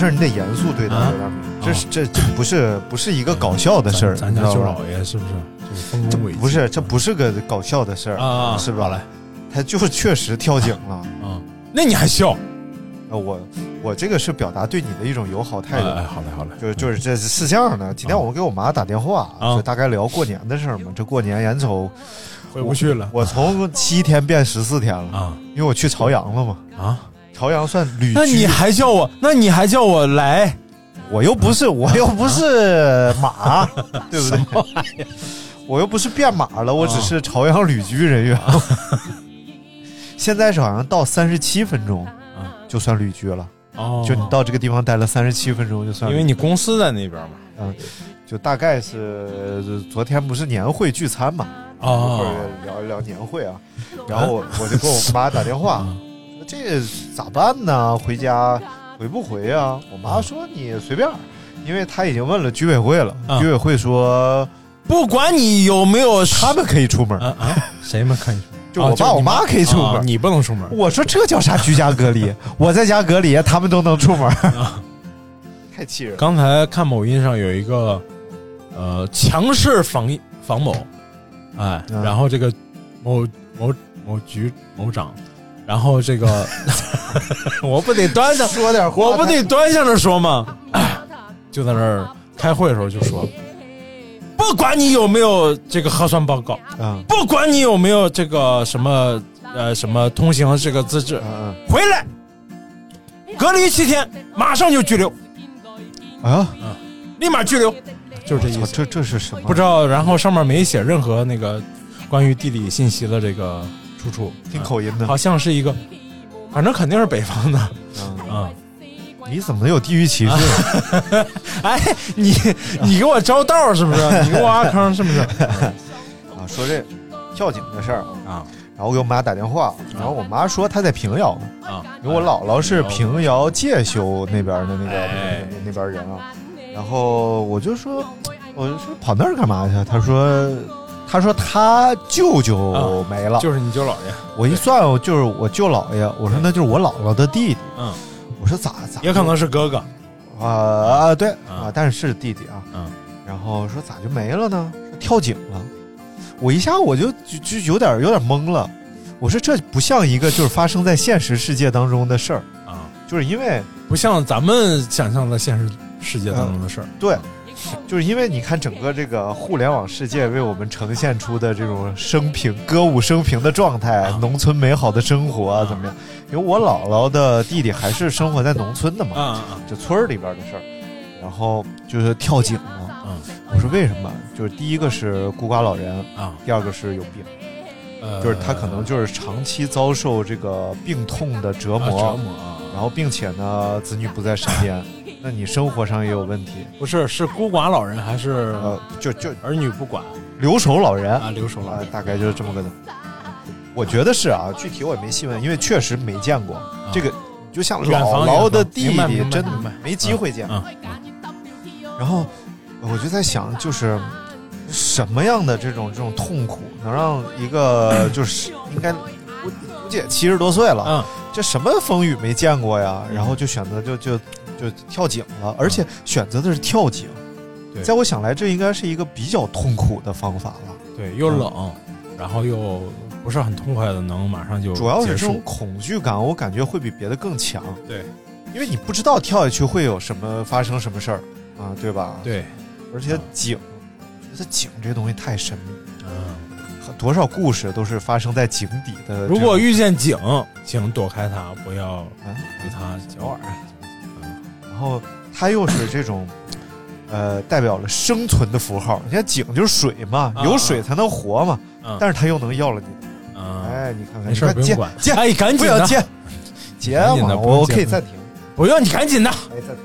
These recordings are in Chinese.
事儿你得严肃对待，啊这是这这不是不是一个搞笑的事儿，咱家舅老爷是不是这功伟绩？不是这不是个搞笑的事儿啊是吧？来，他就是确实跳井了。啊，那你还笑？呃，我我这个是表达对你的一种友好态度。哎，好嘞，好嘞。就就是这是这样的，今天我给我妈打电话，啊就大概聊过年的事儿嘛。这过年眼瞅回不去了我从七天变十四天了啊，因为我去朝阳了嘛。啊，朝阳算旅居，那你还叫我？那你还叫我来？我又不是我又不是马，对不对？我又不是变马了，我只是朝阳旅居人员。现在是好像到三十七分钟，就算旅居了。哦就你到这个地方待了三十七分钟，就算。因为你公司在那边嘛。嗯，就大概是呃昨天不是年会聚餐嘛，哦一会儿聊一聊年会啊，然后我我就给我妈打电话，说这咋办呢？回家回不回啊？我妈说你随便，因为她已经问了居委会了，啊居委会说不管你有没有，他们可以出门啊啊，谁们可以出门？就我爸我妈可以出门，你不能出门。我说这叫啥居家隔离？我在家隔离，他们都能出门，太气人了。刚才看某音上有一个呃强势防疫防某，哎，嗯然后这个某某某局某长，然后这个 我不得端着说点话，我不得端详着说吗？就在那儿开会的时候就说，不管你有没有这个核酸报告，啊不管你有没有这个什么呃什么通行这个资质，嗯回来隔离七天，马上就拘留，啊，立马拘留，就是这意思。这这是什么？不知道，然后上面没写任何那个关于地理信息的这个出处，听口音的好像是一个，反正肯定是北方的，嗯嗯。你怎么有地域歧视？哎，你你给我招道是不是？你给我挖坑是不是？啊，说这跳井的事儿啊，然后我给我妈打电话，然后我妈说她在平遥呢，啊，因为我姥姥是平遥介休那边的那个、那边人啊，然后我就说，我就说跑那儿干嘛去？她说，她说他舅舅没了，就是你舅姥爷，我一算，我就是我舅姥爷，我说那就是我姥姥的弟弟，嗯，我说咋咋？也可能是哥哥，啊啊对啊，但是是弟弟啊，嗯，然后说咋就没了呢？说跳井了，我一下我就就就有点有点懵了，我说这不像一个就是发生在现实世界当中的事儿。啊，就是因为不像咱们想象的现实世界当中的事儿，对，就是因为你看整个这个互联网世界为我们呈现出的这种生平歌舞升平的状态，啊。农村美好的生活啊怎么样？因为我姥姥的弟弟还是生活在农村的嘛，就村儿里边的事儿，然后就是跳井嘛。嗯，我说为什么？就是第一个是孤寡老人啊，第二个是有病，呃。就是他可能就是长期遭受这个病痛的折磨，然后并且呢子女不在身边，那你生活上也有问题。不是是孤寡老人还是呃就就儿女不管留守老人啊留守老人啊大概就是这么个的。我觉得是啊，具体我也没细问，因为确实没见过、这个。就像姥姥的弟弟真的没机会见。嗯然后我就在想，就是什么样的这种这种痛苦，能让一个就是应该估估计也七十多岁了，嗯，这什么风雨没见过呀？然后就选择就就就跳井了，而且选择的是跳井。对在我想来，这应该是一个比较痛苦的方法了。对，又冷，然后又不是很痛快的能马上就主要是这种。恐惧感，我感觉会比别的更强，对因为你不知道跳下去会有什么发生什么事儿啊，对吧？，对，而且井，我觉得井这东西太神秘，嗯，多少故事都是发生在井底的。如果遇见井，请躲开它，不要啊与它交耳。然后它又是这种，呃，代表了生存的符号。你看井就是水嘛，啊有水才能活嘛，嗯但是它又能要了你。嗯，哎，你看看，没事不用管接，哎 赶紧的不要接，接嘛，我我可以暂停，不用，你赶紧的，哎，暂停。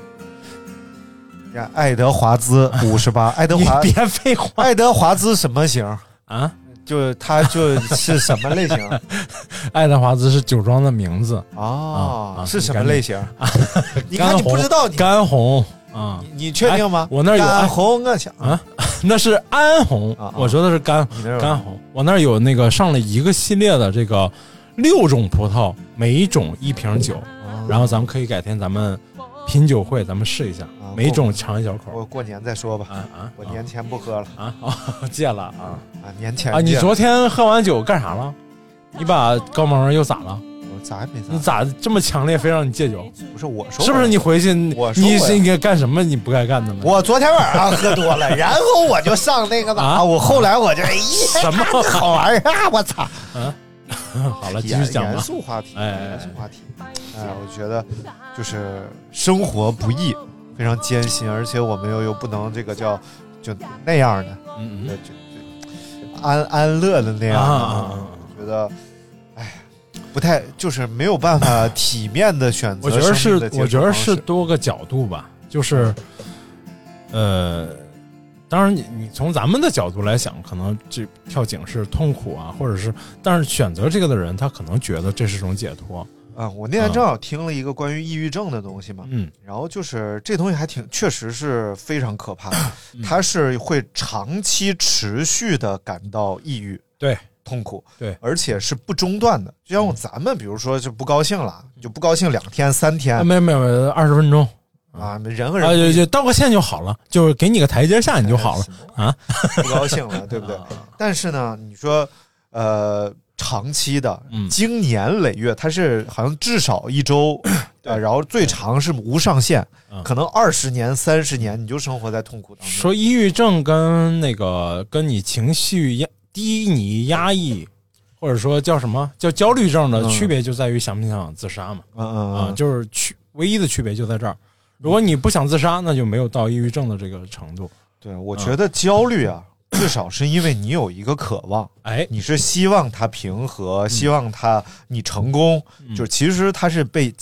你看，爱德华兹五十八，爱德 你华，别废话爱德华兹什么型？啊！就他就是什么类型 爱德华兹是酒庄的名字，啊？啊是什么类型？你看你不知道，你干红啊你你确定吗？哎我那儿有干红我想啊，那是安红我说的是干干红。我那儿有那个上了一个系列的这个六种葡萄，每一种一瓶酒，然后咱们可以改天咱们品酒会，咱们试一下啊，每种尝一小口。我过年再说吧。啊啊！我年前不喝了啊啊 戒了啊啊，年前啊！你昨天喝完酒干啥了？你把高萌又咋了？我咋也没咋你咋？这么强烈，非让你戒酒？不是我说，是不是你？回去你是应该干什么你不该干的呢？我昨天晚上喝多了，然后我就上那个吧，啊我后来我就哎呀，什么好玩意儿啊！我操！好了，继续严严讲吧。肃话题，严肃话题。哎，我觉得就是生活不易，非常艰辛，而且我们又又不能这个叫就那样的，嗯嗯就就安安乐的那样的。啊啊啊我觉得，哎，不太就是没有办法 体面的选择我觉得是我觉得是多个角度吧，就是，呃，当然你你从咱们的角度来想，可能这跳井是痛苦啊，或者是，但是选择这个的人，他可能觉得这是种解脱。啊。我那天正好听了一个关于抑郁症的东西嘛，嗯然后就是这东西还挺，确实是非常可怕的，嗯它是会长期持续的感到抑郁、对痛苦，对而且是不中断的。就像咱们，比如说就不高兴了，就不高兴两天、三天啊，没有没有没有，二十分钟啊，人和人啊，就就道个歉就好了，就是给你个台阶下，你就好了啊。不高兴了，对不对？但是呢，你说呃，长期的嗯，经年累月，它是好像至少一周，呃，然后最长是无上限，嗯可能二十年、三十年，你就生活在痛苦当中。说抑郁症跟那个跟你情绪压低你压抑，或者说叫什么叫焦虑症的嗯区别，就在于想不想自杀嘛。嗯嗯啊，嗯，就是区唯一的区别就在这儿。如果你不想自杀，那就没有到抑郁症的这个程度。对，我觉得焦虑啊，至少是因为你有一个渴望，哎，你是希望他平和，希望他你成功，嗯。就是其实他是被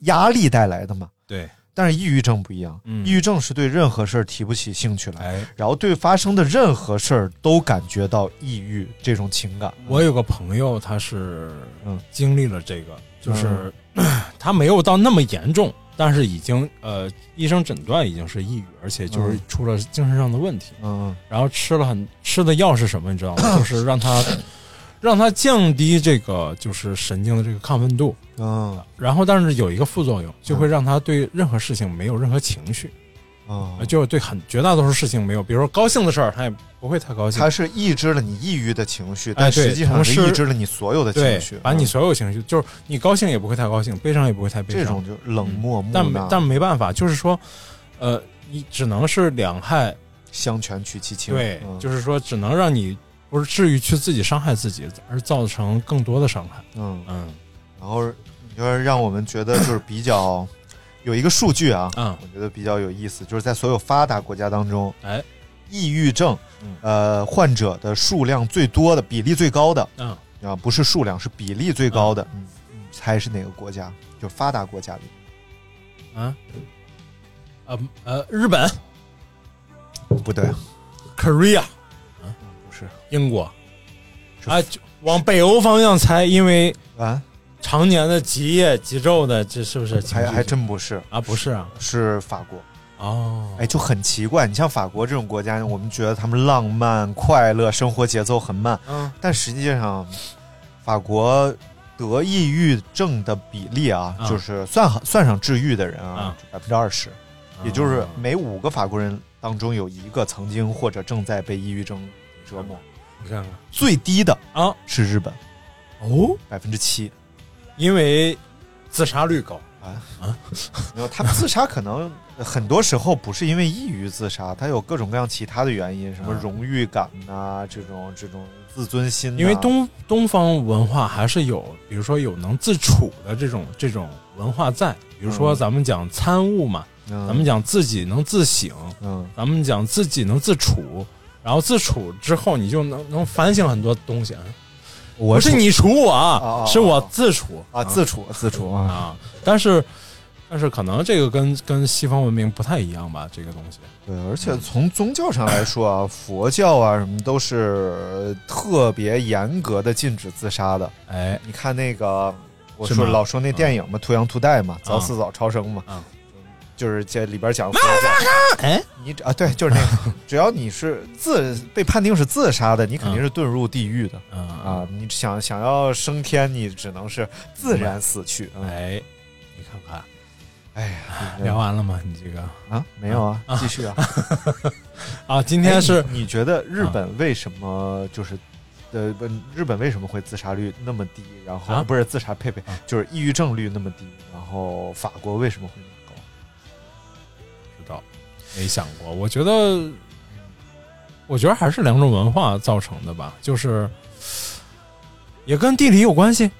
压压力带来的嘛。对，但是抑郁症不一样，嗯。抑郁症是对任何事儿提不起兴趣来，哎，然后对发生的任何事儿都感觉到抑郁这种情感。我有个朋友，他是嗯。经历了这个，就是、他没有到那么严重，但是已经呃，医生诊断已经是抑郁，而且就是嗯出了精神上的问题。嗯然后吃了很吃的药是什么？你知道吗？就是让他让他降低这个就是神经的这个亢奋度。嗯然后，但是有一个副作用，就会让他对任何事情没有任何情绪，嗯，就是对很绝大多数事情没有，比如说高兴的事儿，他也不会太高兴。他是抑制了你抑郁的情绪，哎但实际上是抑制了你所有的情绪，，把你嗯所有情绪，就是你高兴也不会太高兴，悲伤也不会太悲伤。这种就冷漠木但没，但没办法，就是说，呃，你只能是两害，相权取其轻。对，嗯就是说只能让你不是至于去自己伤害自己，而造成更多的伤害。嗯，嗯然后你就是让我们觉得就是比较有一个数据啊，嗯。我觉得比较有意思，就是在所有发达国家当中，哎，抑郁症嗯。呃患者的数量最多的比例最高的嗯，啊，不是数量，是比例最高的，嗯，猜是哪个国家？就发达国家里，啊，呃呃，日本？不对，Korea？不是。英国。是。啊，往北欧方向猜，因为啊，常年的极夜极昼的，这是不是还还真不是，啊？不是啊，是法国。哦，哎，就很奇怪。你像法国这种国家，我们觉得他们浪漫、快乐，生活节奏很慢，嗯但实际上，法国得抑郁症的比例啊，啊就是算好算上治愈的人啊啊，百分之二十，也就是啊每五个法国人当中有一个曾经或者正在被抑郁症折磨。你看看最低的啊是日本，哦，百分之七。因为自杀率高。啊？啊，没有，他们自杀可能很多时候不是因为抑郁自杀，他有各种各样其他的原因，什么荣誉感呐、这种这种自尊心呐、因为东东方文化还是有，比如说有能自处的这种这种文化在，比如说嗯。咱们讲参悟嘛，嗯。咱们讲自己能自省，嗯，咱们讲自己能自处，然后自处之后你就能能反省很多东西。我不是你处我是我自处啊，自处自处啊，啊，但是但是可能这个跟跟西方文明不太一样吧，这个东西。对，而且从宗教上来说啊，佛教啊什么都是特别严格的禁止自杀的。哎，你看那个，我说老说那电影嘛，《图羊图代》嘛，《早死早超生》嘛，啊就是这里边讲佛教。哎，你啊，对，就是那个，只要你是自被判定是自杀的，你肯定是遁入地狱的嗯啊！你想想要升天，你只能是自然死去。嗯哎，你看看，哎呀，聊完了吗？你这个啊，没有啊，继续啊。啊，今天是哎你你觉得日本为什么就是？呃，不，日本为什么会自杀率那么低？然后、啊不是自杀，呸呸，啊就是抑郁症率那么低。然后法国为什么会没想过。我觉得，我觉得还是两种文化造成的吧，就是也跟地理有关系。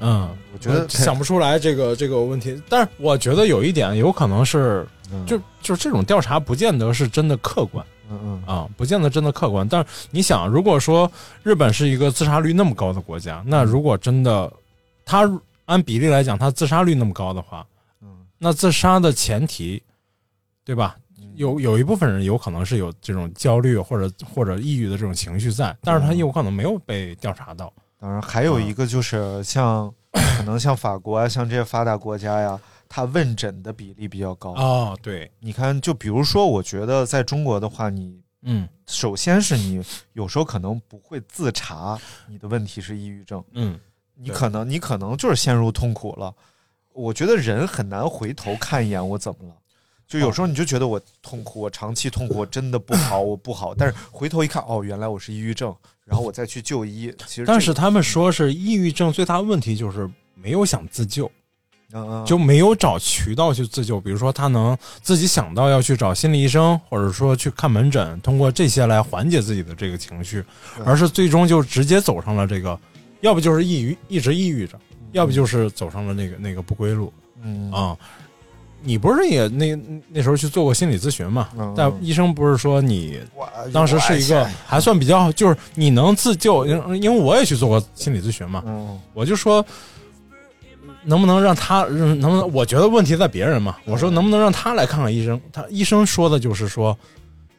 嗯，我觉得想不出来这个这个问题，但是我觉得有一点有可能是，嗯就就这种调查不见得是真的客观嗯嗯啊，不见得真的客观。但是你想，如果说日本是一个自杀率那么高的国家，那如果真的他按比例来讲，他自杀率那么高的话，嗯那自杀的前提，对吧？有有一部分人有可能是有这种焦虑或者或者抑郁的这种情绪在，但是他有可能没有被调查到。当然还有一个就是像、可能像法国啊，像这些发达国家呀，他问诊的比例比较高。哦，对，你看，就比如说，我觉得在中国的话，你嗯首先是你有时候可能不会自查你的问题是抑郁症，嗯，你可能你可能就是陷入痛苦了。我觉得人很难回头看一眼我怎么了，就有时候你就觉得我痛苦，我长期痛苦，我真的不好，我不好。但是回头一看，哦，原来我是抑郁症，然后我再去就医。其实这个、但是他们说是抑郁症最大的问题就是没有想自救，嗯嗯就没有找渠道去自救。比如说他能自己想到要去找心理医生，或者说去看门诊，通过这些来缓解自己的这个情绪，而是最终就直接走上了这个，要不就是抑郁，一直抑郁着，要不就是走上了那个那个不归路。嗯啊，你不是也那那时候去做过心理咨询嘛？嗯但医生不是说你当时是一个还算比较，就是你能自救，因因为我也去做过心理咨询嘛，嗯我就说。能不能让他能不能？我觉得问题在别人嘛。我说能不能让他来看看医生？他医生说的就是说，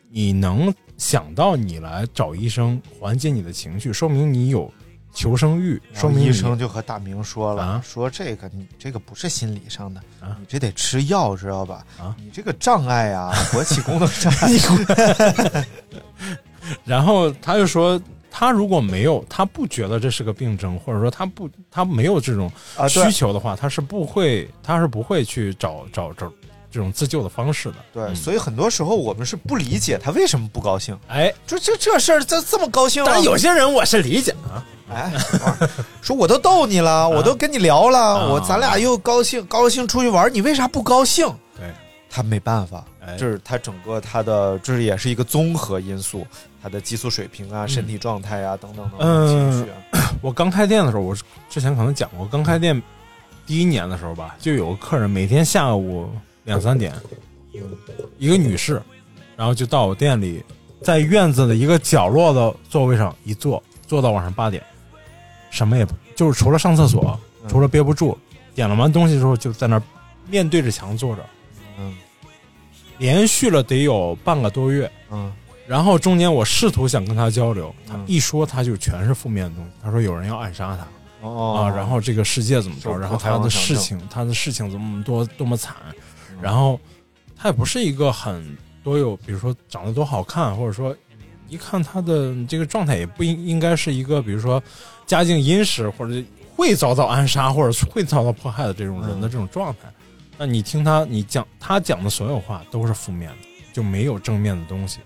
你能想到你来找医生缓解你的情绪，说明你有求生欲，说明医生就和大明说了，啊说这个你这个不是心理上的，啊你这得吃药，知道吧？啊你这个障碍啊，勃起功能障碍。然后他就说，他如果没有，他不觉得这是个病症，或者说他不，他没有这种啊需求的话，他是不会，他是不会去找找找这种自救的方式的。对，嗯。所以很多时候我们是不理解他为什么不高兴，哎，就这这事儿这这么高兴、啊，但有些人我是理解啊，哎，说我都逗你了，我都跟你聊了，啊。我咱俩又高兴高兴出去玩，你为啥不高兴？对，他没办法，哎。这是他整个他的，这也是一个综合因素，他的激素水平啊、身体状态啊等等等等情绪啊。我刚开店的时候，我之前可能讲过，刚开店第一年的时候吧，就有个客人每天下午两三点，一个女士，然后就到我店里，在院子的一个角落的座位上一坐，坐到晚上八点，什么也不就是除了上厕所，嗯。除了憋不住，点了完东西之后就在那儿面对着墙坐着，嗯。连续了得有半个多月。嗯。然后中间我试图想跟他交流，他嗯。一说他就全是负面的东西。他说有人要暗杀他，哦。啊，然后这个世界怎么着，然后他的事情，他的事情怎么多多么惨，然后他也不是一个很多有，比如说长得多好看，或者说一看他的这个状态也不应应该是一个，比如说家境殷实或者会遭到暗杀或者会遭到迫害的这种人的这种状态。那你听他，你讲他讲的所有话都是负面的，就没有正面的东西。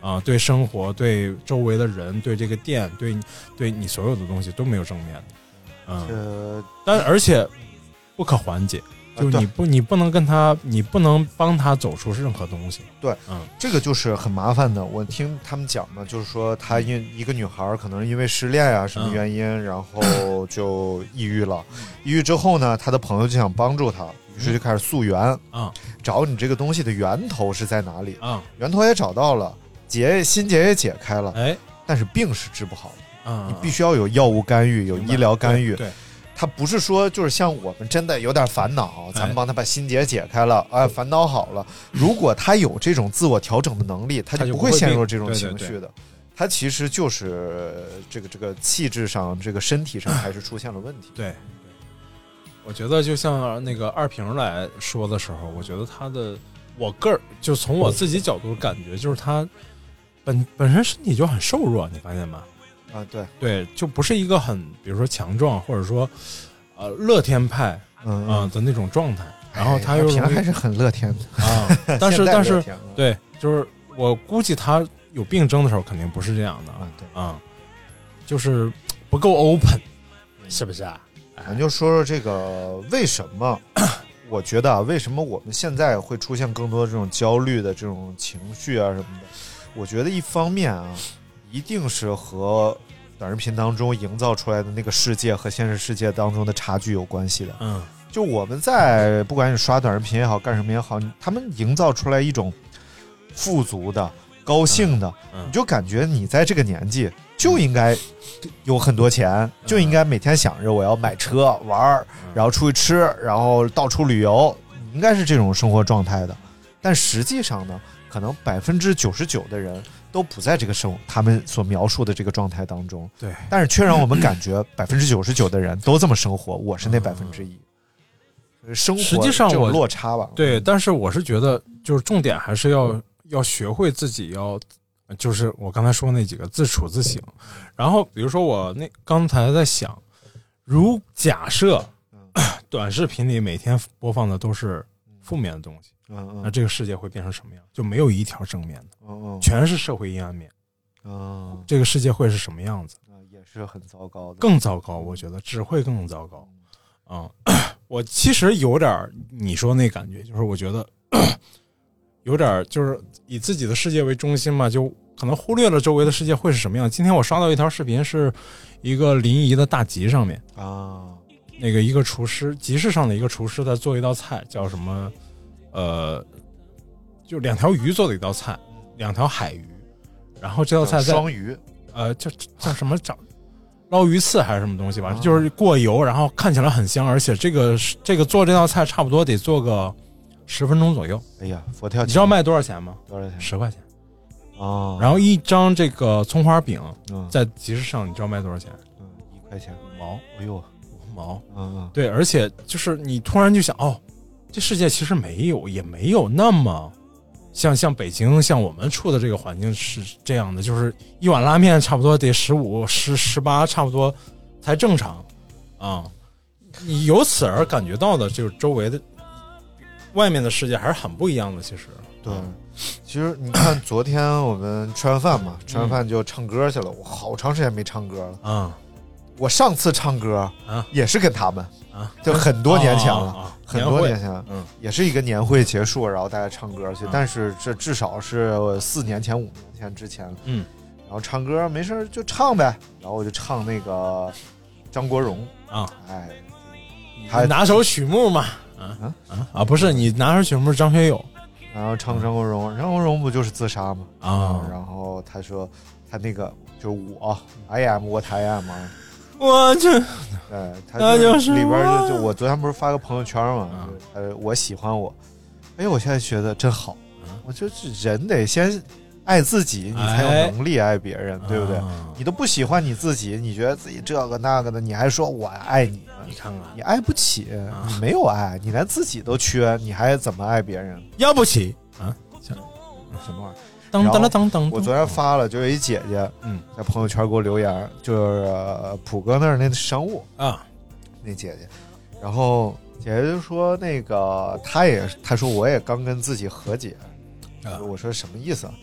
啊，对生活、对周围的人、对这个店、对你对你所有的东西都没有正面的，嗯，呃，但而且不可缓解，就是你不你不能跟他，你不能帮他走出任何东西，对，嗯，这个就是很麻烦的。我听他们讲呢，就是说她因一个女孩可能因为失恋呀、什么原因，然后就抑郁了。抑郁之后呢，她的朋友就想帮助她，于是就开始溯源。啊，找你这个东西的源头是在哪里。啊，源头也找到了，结心结也解开了，哎，但是病是治不好的，啊你必须要有药物干预，有医疗干预。对，他不是说就是像我们真的有点烦恼，咱们哎帮他把心结解开了，哎，烦恼好了。如果他有这种自我调整的能力，他就不会陷入这种对对对情绪的。他其实就是这个这个气质上，这个身体上 还是出现了问题。对，我觉得就像那个二平来说的时候，我觉得他的，我个儿就从我自己角度感觉，就是他本本身身体就很瘦弱，你发现吗？啊，对，对，就不是一个很，比如说强壮，或者说呃乐天派嗯嗯、的那种状态。然后他哎又平还是很乐天的啊，但是但是对，就是我估计他有病症的时候肯定不是这样的啊，对啊，就是不够 open，是不是啊？咱就说说这个为什么？我觉得啊，为什么我们现在会出现更多这种焦虑的这种情绪啊什么的？我觉得一方面啊，一定是和短视频当中营造出来的那个世界和现实世界当中的差距有关系的。嗯，就我们在不管你刷短视频也好，干什么也好，他们营造出来一种富足的、高兴的，嗯你就感觉你在这个年纪就应该有很多钱，嗯就应该每天想着我要买车玩儿，然后出去吃，然后到处旅游，应该是这种生活状态的。但实际上呢，可能百分之九十九的人都不在这个生他们所描述的这个状态当中。对，但是却让我们感觉百分之九十九的人都这么生活，我是那百分之一。生活实际上我落差吧，对，但是我是觉得，就是重点还是要要学会自己要，就是我刚才说那几个自处自省。然后比如说我那刚才在想，如假设 短视频里每天播放的都是负面的东西，嗯嗯那这个世界会变成什么样？就没有一条正面的，嗯嗯全是社会阴暗面。嗯，这个世界会是什么样子？也是很糟糕的，更糟糕，我觉得只会更糟糕。嗯、我其实有点儿你说那感觉，就是我觉得 有点儿就是以自己的世界为中心嘛，就可能忽略了周围的世界会是什么样。今天我刷到一条视频，是一个临沂的大集上面啊，那个一个厨师集市上的一个厨师在做一道菜，叫什么？呃，就两条鱼做的一道菜，两条海鱼，然后这道菜在双鱼，呃，叫叫什么长捞鱼刺还是什么东西吧，啊就是过油，然后看起来很香，而且这个这个做这道菜差不多得做个十分钟左右。哎呀，佛跳，你知道卖多少钱吗？多少钱？十块钱。哦，然后一张这个葱花饼嗯在集市上，你知道卖多少钱？嗯，一块钱，五毛，哎呦，五毛。嗯嗯，对，而且就是你突然就想，哦，这世界其实没有，也没有那么像像北京，像我们处的这个环境是这样的，就是一碗拉面差不多得十五、十十八，差不多才正常啊。你由此而感觉到的，就是周围的外面的世界还是很不一样的。其实，对，其实你看，昨天我们吃完饭嘛，吃完饭就唱歌去了。我好长时间没唱歌了。啊，我上次唱歌啊。也是跟他们啊，就很多年前了，很多年前了。嗯，也是一个年会结束，然后大家唱歌去。嗯。但是这至少是四年前、五年前之前。了。嗯，然后唱歌没事就唱呗，然后我就唱那个张国荣。啊，哎，你拿首曲目嘛，啊啊啊，不是你拿首曲目是张学友。然后唱张国荣，张国荣不就是自杀吗？啊。然后他说他那个就是我，I am what I am 啊。我去，哎，他那就是里边就就我昨天不是发个朋友圈嘛，呃，我喜欢我，哎，我现在觉得真好，我觉得这人得先爱自己，你才有能力爱别人，对不对？你都不喜欢你自己，你觉得自己这个那个的，你还说我爱你，你看看，你爱不起，你没有爱，你连自己都缺，你还怎么爱别人？要不起啊，什么玩意儿？当当当当当，我昨天发了，就有一姐姐，嗯，在朋友圈给我留言，就是呃普哥那儿那商务啊，那姐姐，然后姐姐就说那个她也，她说我也刚跟自己和解，啊我说什么意思啊？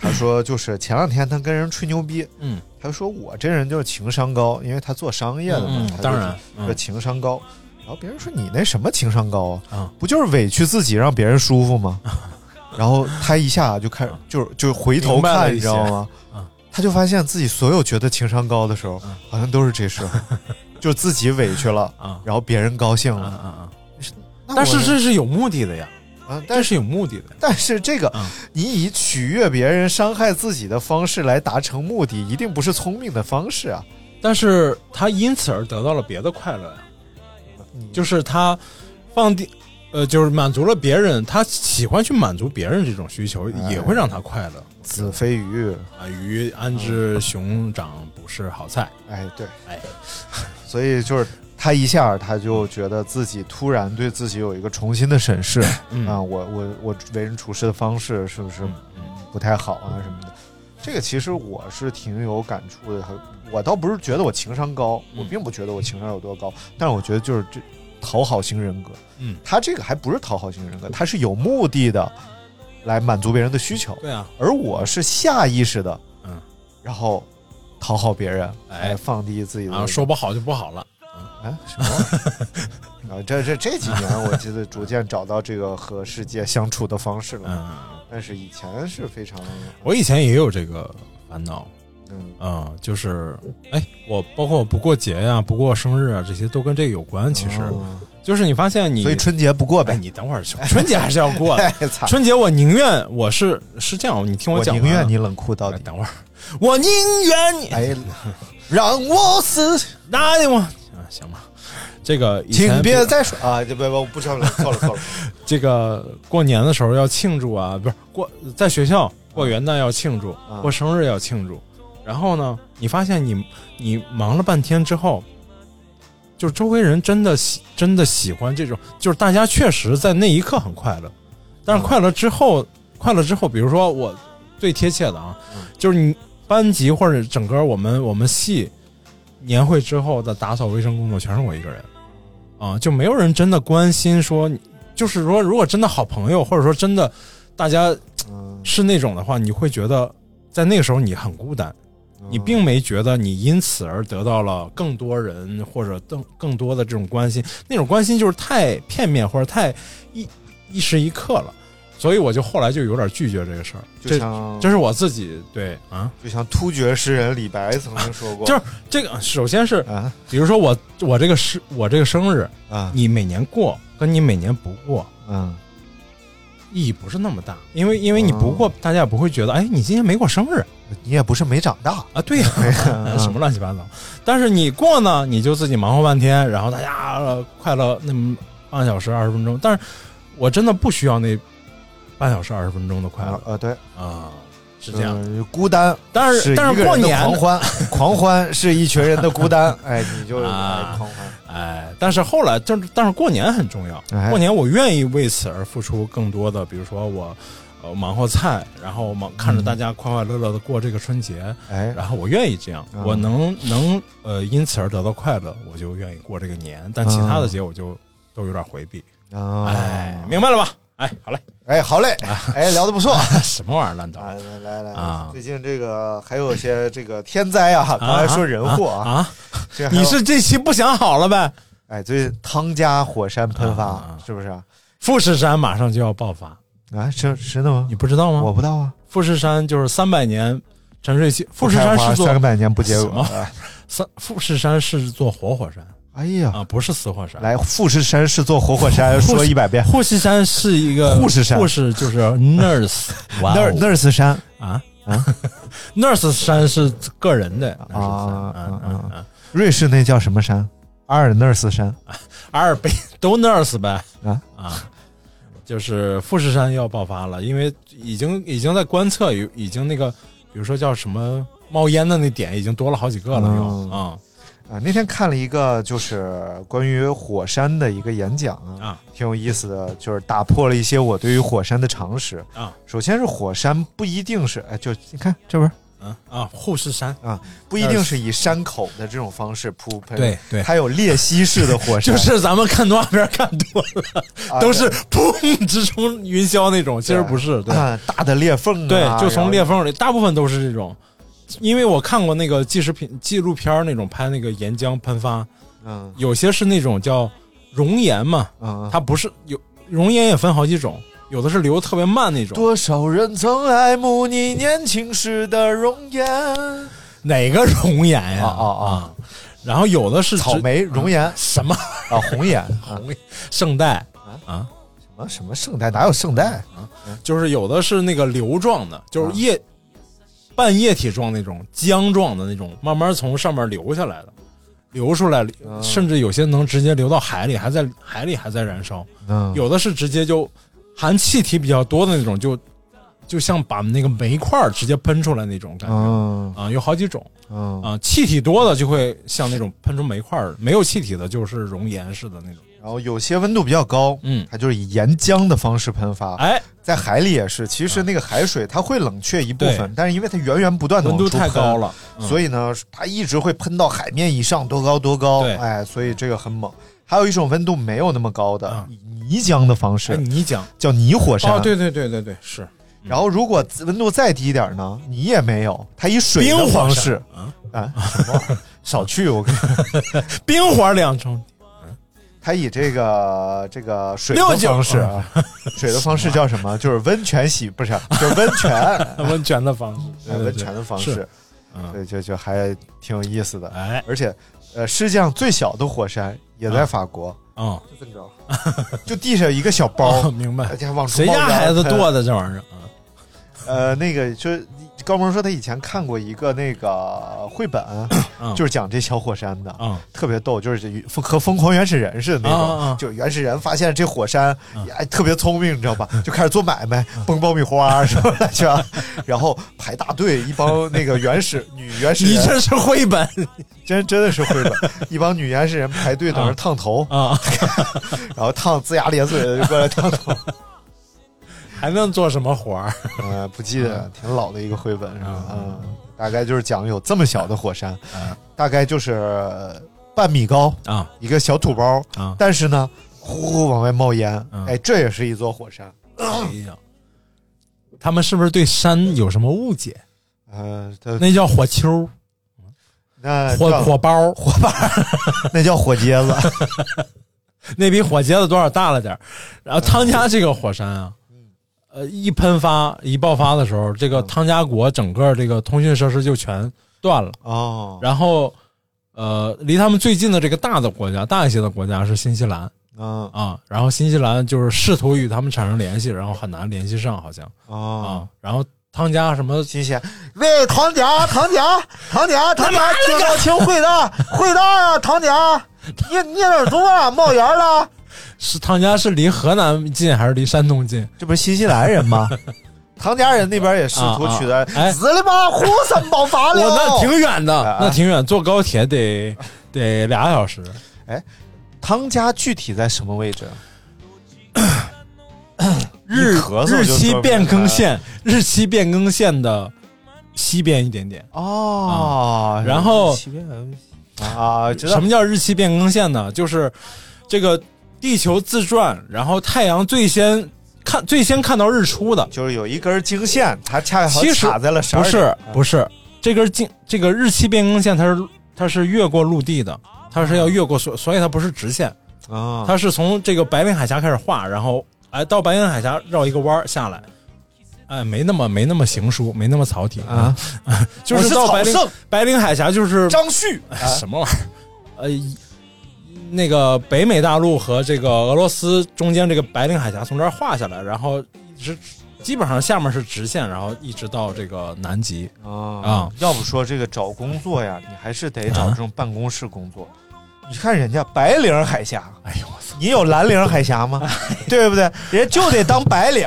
他说就是前两天她跟人吹牛逼，嗯她说我这人就是情商高，因为她做商业的嘛，嗯当然说嗯情商高。然后别人说你那什么情商高啊？啊不就是委屈自己让别人舒服吗？然后他一下就开始就是就回头看，你知道吗？啊？他就发现自己所有觉得情商高的时候，好像都是这时候，就自己委屈了，啊。然后别人高兴啊了。但是这是有目的的呀，啊，但是有目的的。但是这个嗯。你以取悦别人、伤害自己的方式来达成目的，一定不是聪明的方式啊。但是他因此而得到了别的快乐呀，就是他放低，呃，就是满足了别人，他喜欢去满足别人这种需求，也会让他快乐。子非鱼，啊，鱼安知熊掌不是好菜？哎，对，哎，所以就是他一下他就觉得自己突然对自己有一个重新的审视、嗯啊，我我我为人处事的方式是不是不太好啊什么的。这个其实我是挺有感触的，我倒不是觉得我情商高，我并不觉得我情商有多高，但是我觉得就是这讨好型人格，嗯，他这个还不是讨好型人格，他是有目的的来满足别人的需求，对啊，而我是下意识的，嗯，然后讨好别人，哎。来放低自己的啊，说不好就不好了。啊什么？啊，这这这几年，我觉得逐渐找到这个和世界相处的方式了。嗯，但是以前是非常，我以前也有这个烦恼，嗯啊、就是哎，我包括我不过节呀、不过生日啊，这些都跟这个有关。其实、哦就是你发现你，所以春节不过呗哎，你等会儿，春节还是要过的。春节我宁愿我是是这样，你听我讲完啊，宁愿你冷酷到底。哎等会儿，我宁愿你哎，让我死，那你我啊，行吧。这个请别再说啊！这不不不说了，错了错了。这个过年的时候要庆祝啊，不是过在学校过元旦要庆祝，啊过生日要庆祝。然后呢，你发现你你忙了半天之后，就是周围人真的喜真的喜欢这种，就是大家确实在那一刻很快乐，但是快乐之后，快乐之后，比如说我最贴切的啊，就是你班级或者整个我们我们系年会之后的打扫卫生工作全是我一个人，啊，就没有人真的关心说，就是说如果真的好朋友，或者说真的大家嗯是那种的话，你会觉得在那个时候你很孤单。你并没觉得你因此而得到了更多人或者更更多的这种关心，那种关心就是太片面或者太一一时一刻了，所以我就后来就有点拒绝这个事儿。这就像这是我自己对啊，就像突厥诗人李白曾经说过，就是这个，首先是啊。比如说我我这个是我这个生日，啊。你每年过跟你每年不过嗯意义不是那么大，因为因为你不过，大家也不会觉得哎你今天没过生日。你也不是没长大。啊，对呀、什么乱七八糟。但是你过呢，你就自己忙活半天，然后大家、呃快乐那么半小时二十分钟，但是我真的不需要那半小时二十分钟的快乐。啊呃对，啊，是这样。嗯孤单，但是是但是过年狂欢，狂欢是一群人的孤单，哎，你就狂欢。哎，但是后来，就是但是过年很重要。哎过年我愿意为此而付出更多的，比如说我，呃，忙活菜，然后忙看着大家快快乐乐的过这个春节，哎，然后我愿意这样，嗯我能能呃因此而得到快乐，我就愿意过这个年。但其他的节我就都有点回避。啊，哎，明白了吧？哎，好嘞，哎，好嘞，哎，聊的不错。什么玩意儿烂来来来啊最近这个还有一些这个天灾啊，刚才说人祸啊你是这期不想好了呗？哎，最近汤加火山喷发是不是啊？富士山马上就要爆发，啊，是真的吗？你不知道吗？我不知道啊。富士山就是三百年沉睡期，富士山是座三百年不结果。哎三富士山是座活火山哎呀，啊，不是死火山。来，富士山是座活火山，说一百遍。护士山是一个护士山。护士就是 nurse nurse 山。啊？啊，nurse 山是个人的啊啊嗯啊嗯，瑞士那叫什么山？阿尔 nurse 山。阿尔卑都 nurse 呗。啊？啊，就是富士山要爆发了，因为已经已经在观测，已已经那个，比如说叫什么冒烟的那点已经多了好几个了，嗯。有啊啊。那天看了一个就是关于火山的一个演讲啊，啊挺有意思的，就是打破了一些我对于火山的常识。啊首先是火山不一定是，哎，就你看这不是嗯啊，护士山啊，不一定是以山口的这种方式铺喷，对对还有裂隙式的火 山，就是咱们看动画片看多了，啊都是砰直冲云霄那种，其实不是，对啊大的裂缝啊，对，就从裂缝里，大部分都是这种。因为我看过那个纪实片、纪录片儿那种拍那个岩浆喷发，嗯。有些是那种叫熔岩嘛，嗯，它不是有熔岩也分好几种，有的是流得特别慢那种。多少人曾爱慕你年轻时的容颜，哪个熔岩呀？啊啊啊！然后有的是草莓熔岩。什么？啊，红岩。啊，红圣代。啊，什么？什么圣代？哪有圣代？啊？就是有的是那个流状的，就是液半液体状那种浆状的那种，慢慢从上面流下来的，流出来，嗯甚至有些能直接流到海里，还在海里还在燃烧。嗯，有的是直接就含气体比较多的那种，就就像把那个煤块儿直接喷出来那种感觉。嗯啊，有好几种嗯啊，气体多的就会像那种喷出煤块儿，没有气体的就是熔岩似的那种。然后有些温度比较高，嗯，它就是以岩浆的方式喷发。哎，在海里也是，其实那个海水它会冷却一部分，但是因为它源源不断的温度太高了，嗯所以呢，它一直会喷到海面以上，多高多高。对哎，所以这个很猛。还有一种温度没有那么高的，以泥浆的方式，哎泥浆叫泥火山。哦，对对对对对，是然后如果温度再低一点呢，泥也没有，它以水的方式啊啊，少去我跟你说，冰火两重，它以这个这个水的方式啊，水的方式叫什么？就是温泉洗，不是，就是温泉，温泉的方式，温泉的方式，嗯，对，就就还挺有意思的。哎，而且，呃，世界上最小的火山也在法国，嗯，就这么着，就地上一个小包哦，明白。谁家孩子喷。剁的这玩意儿？啊？呃，那个就是高萌说他以前看过一个那个绘本，嗯。就是讲这小火山的，嗯。特别逗，就是疯和疯狂原始人似的那种，就原始人发现这火山特别聪明，你知道吧？就开始做买卖，崩爆米花什么的，是吧？然后排大队，一帮那个原始女原始人，你这是绘本。真真的是绘本，一帮女原始人排队等着烫头，啊？然后烫龇牙咧嘴的就过来烫头。还能做什么活儿？呃，不记得，挺老的一个绘本是吧？嗯，大概就是讲有这么小的火山，大概就是呃半米高啊，一个小土包啊但是呢，呼呼往外冒烟，嗯。哎，这也是一座火山。他们是不是对山有什么误解？呃，那叫火丘、火那火火包、火把，那叫火疖子。那比火疖子多少大了点儿。然后汤加这个火山啊，呃，一喷发一爆发的时候，这个汤加国整个这个通讯设施就全断了。哦，然后，呃，离他们最近的这个大的国家，大一些的国家是新西兰嗯啊。然后新西兰就是试图与他们产生联系，然后很难联系上，好像哦，啊。然后汤加什么新鲜。喂，汤家，汤家，汤家，汤家，听到请回答，回答呀，唐家，你你那儿怎么了？冒烟了？是汤家是离河南近还是离山东近？这不是新西兰人吗？唐家人那边也试图取代死了吧，火山爆发了。我那挺远的，啊那挺远，坐高铁得得俩小时。哎汤家具体在什么位置？日日期变更线，日期变更线的西边一点点。哦，然后啊，什么叫日期变更线呢？就是这个地球自转，然后太阳最先看最先看到日出的。就是有一根经线，它恰好卡在了十二不是不是。这根经这个日期变更线，它是它是越过陆地的，它是要越过所所以它不是直线，啊，它是从这个白令海峡开始画，然后哎到白令海峡绕一个弯儿下来。哎，没那么没那么行书，没那么草体。啊，就我是到白令白令海峡就是张旭。哎什么玩意儿？呃，一那个北美大陆和这个俄罗斯中间这个白令海峡从这儿画下来，然后一直基本上下面是直线，然后一直到这个南极。啊啊要不说这个找工作呀，你还是得找这种办公室工作。你看人家白领海峡，哎呦我操！你有蓝领海峡吗？对不对？人家就得当白领，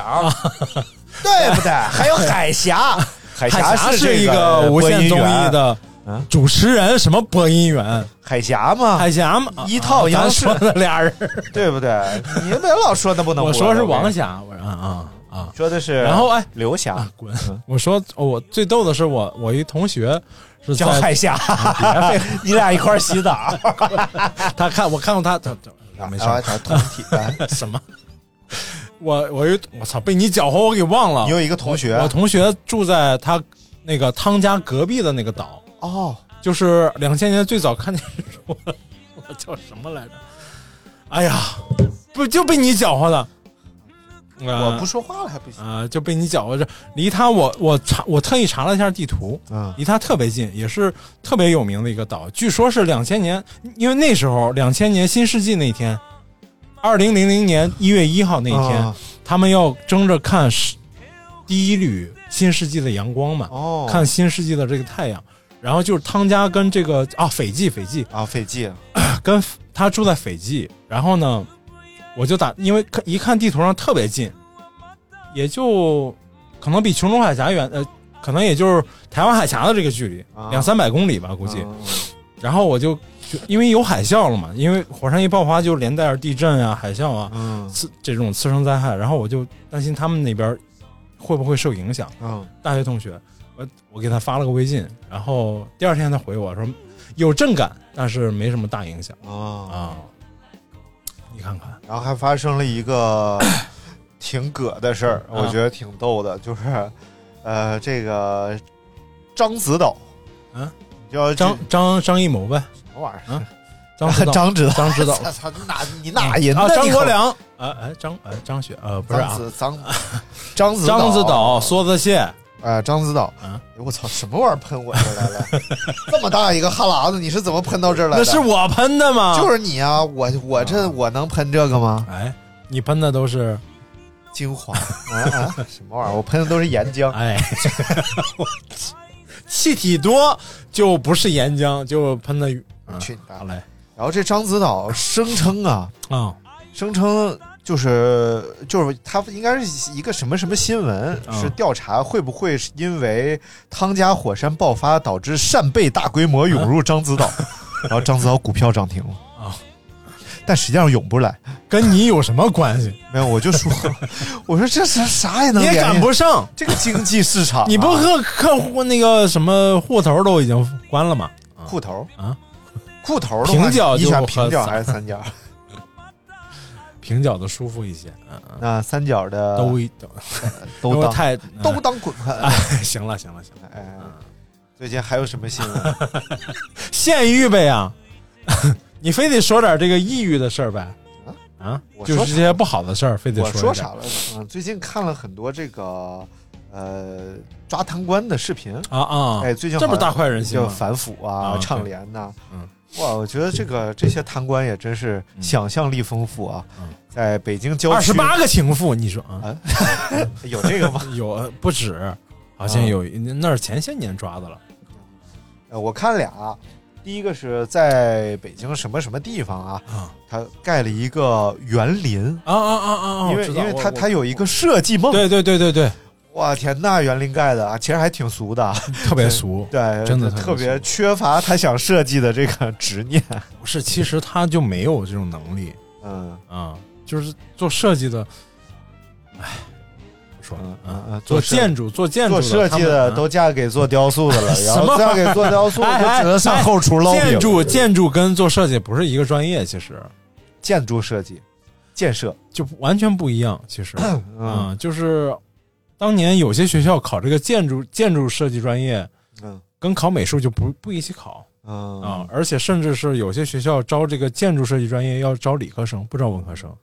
对不对？还有海峡，海海峡是一个无线综艺的啊主持人，什么播音员？海峡嘛，海峡嘛，一套央视说的俩人。对不对？你别老说那不能播。我说是王霞，我说啊啊啊。说的是，然后哎，刘霞啊，滚！我说哦我最逗的是我我一同学是叫在海霞，别废 你俩一块洗澡，他看我看过他，他他没事他同体的。什么？我我有我操，被你搅和我给忘了。你有一个同学我同学住在他那个汤家隔壁的那个岛，哦，就是两千年最早看见我，我叫什么来着？哎呀，不就被你搅和的？我不说话了还不行。啊、就被你搅和着。离他我我查我特意查了一下地图，啊离他特别近，也是特别有名的一个岛。据说是两千年，因为那时候两千年新世纪那天，二零零零年一月一号那一天，啊他们要争着看是第一缕新世纪的阳光嘛，哦，看新世纪的这个太阳。然后就是汤家跟这个啊斐济斐济。啊，斐济。跟他住在斐济，然后呢，我就打，因为看一看地图上特别近，也就可能比琼州海峡远，呃，可能也就是台湾海峡的这个距离，啊。两三百公里吧，估计。嗯然后我就就因为有海啸了嘛，因为火山一爆发就连带着地震啊、海啸啊，嗯。次这种次生灾害，然后我就担心他们那边会不会受影响。嗯。大学同学，我我给他发了个微信，然后第二天他回我说有震感，但是没什么大影响。啊，啊。你看看，然后还发生了一个 挺葛的事儿，啊我觉得挺逗的，就是呃，这个张子岛，嗯，叫张张张艺谋呗，什么玩意儿？啊？张 张指导，张指导 操哪你哪人张国良，啊哎张哎张雪呃不是獐啊，子獐獐子獐子岛梭子蟹，哎，张子岛，啊哎我操，什么玩意儿喷我这儿来了？这么大一个哈喇子，你是怎么喷到这儿来的？那是我喷的吗？就是你啊！我我这我能喷这个吗？哎，你喷的都是精华啊啊！什么玩意儿？我喷的都是岩浆。哎，我气体多就不是岩浆，就喷的嗯去你大好嘞然后这张子岛声称啊，啊声称就是就是他应该是一个什么什么新闻，嗯是调查会不会是因为汤加火山爆发导致扇贝大规模涌入獐子岛，然后獐子岛股票涨停了啊，但实际上涌不来。跟你有什么关系？没有，我就说，我说这是啥也能你也赶不上，这个经济市场啊、你不和客户那个什么户头都已经关了吗？户头啊，户头的话平角你选平角还是三角？平角的舒服一些，嗯嗯，那三角的都一都 都当太都当滚开。哎，行了行了行了，哎，最近还有什么新闻？县狱呗呀，你非得说点这个抑郁的事儿呗？啊，啊就是这些不好的事儿，非得我说啥了？嗯，最近看了很多这个呃抓贪官的视频啊啊！哎，最近这么大快人心反腐啊、啊倡廉呐。嗯，哇，我觉得这个这些贪官也真是想象力丰富啊。嗯在北京郊区二十八个情妇，你说啊？有这个吗？有不止，好像有那是前些年抓的了。呃，我看俩，第一个是在北京什么什么地方啊，啊他盖了一个园林，啊啊啊啊！因为因为他他有一个设计梦。对对对对对，哇天那，园林盖的啊，其实还挺俗的啊，特别俗，对，真的特别缺乏他想设计的这个执念。不是，其实他就没有这种能力嗯。啊，就是做设计的，哎，不说了嗯啊嗯嗯，做建筑做建筑做设计的都嫁给做雕塑的了，然后嫁给做雕塑 哎哎就只能上后厨捞饼。建筑建筑跟做设计不是一个专业，其实。建筑设计、建设，就完全不一样。其实。嗯。啊，就是当年有些学校考这个建筑建筑设计专业，嗯。跟考美术就不不一起考。嗯。啊，而且甚至是有些学校招这个建筑设计专业要招理科生，不招文科生。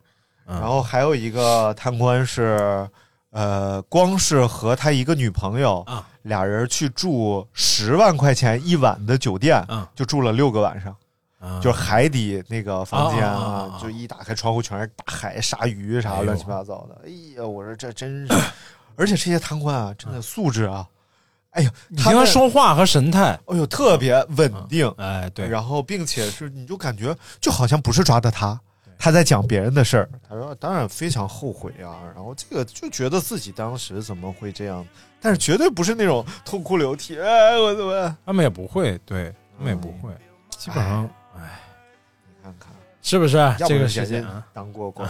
然后还有一个贪官是，呃，光是和他一个女朋友啊，俩人去住十万块钱一晚的酒店，啊。就住了六个晚上，啊。就是海底那个房间啊就一打开窗户全是大海、鲨鱼啥乱七八糟的。哎呀，我说这真是，而且这些贪官啊，真的素质啊，哎呦，你听他他们说话和神态，哎呦，特别稳定，哎，对，然后并且是你就感觉就好像不是抓的他，他在讲别人的事儿。他说当然非常后悔啊，然后这个就觉得自己当时怎么会这样，但是绝对不是那种痛哭流涕，哎，我怎么他们也不会，对他们也不会，基本上，哎，你看看，是不是这个人家事情啊？当过。官，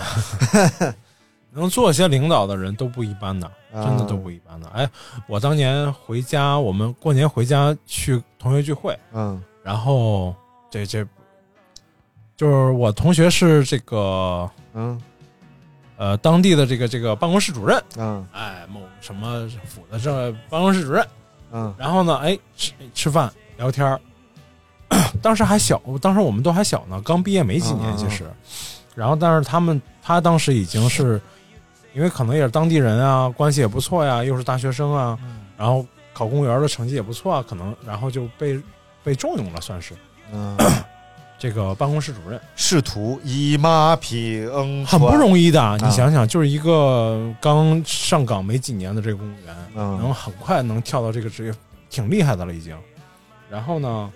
能做些领导的人都不一般的，啊真的都不一般的。哎，我当年回家，我们过年回家去同学聚会，嗯。然后这这就是我同学是这个嗯。呃当地的这个这个办公室主任，嗯。哎，某什么府的这办公室主任。嗯。然后呢，哎，吃吃饭聊天儿。当时还小，当时我们都还小呢，刚毕业没几年，嗯嗯嗯。其实。然后，但是他们他当时已经是，因为可能也是当地人啊，关系也不错呀，又是大学生啊，嗯。然后考公务员的成绩也不错啊，可能然后就被被重用了，算是。嗯，这个办公室主任，仕途一马平很不容易的。啊你想想，就是一个刚上岗没几年的这个公务员，嗯。能很快能跳到这个职业，挺厉害的了已经。然后呢，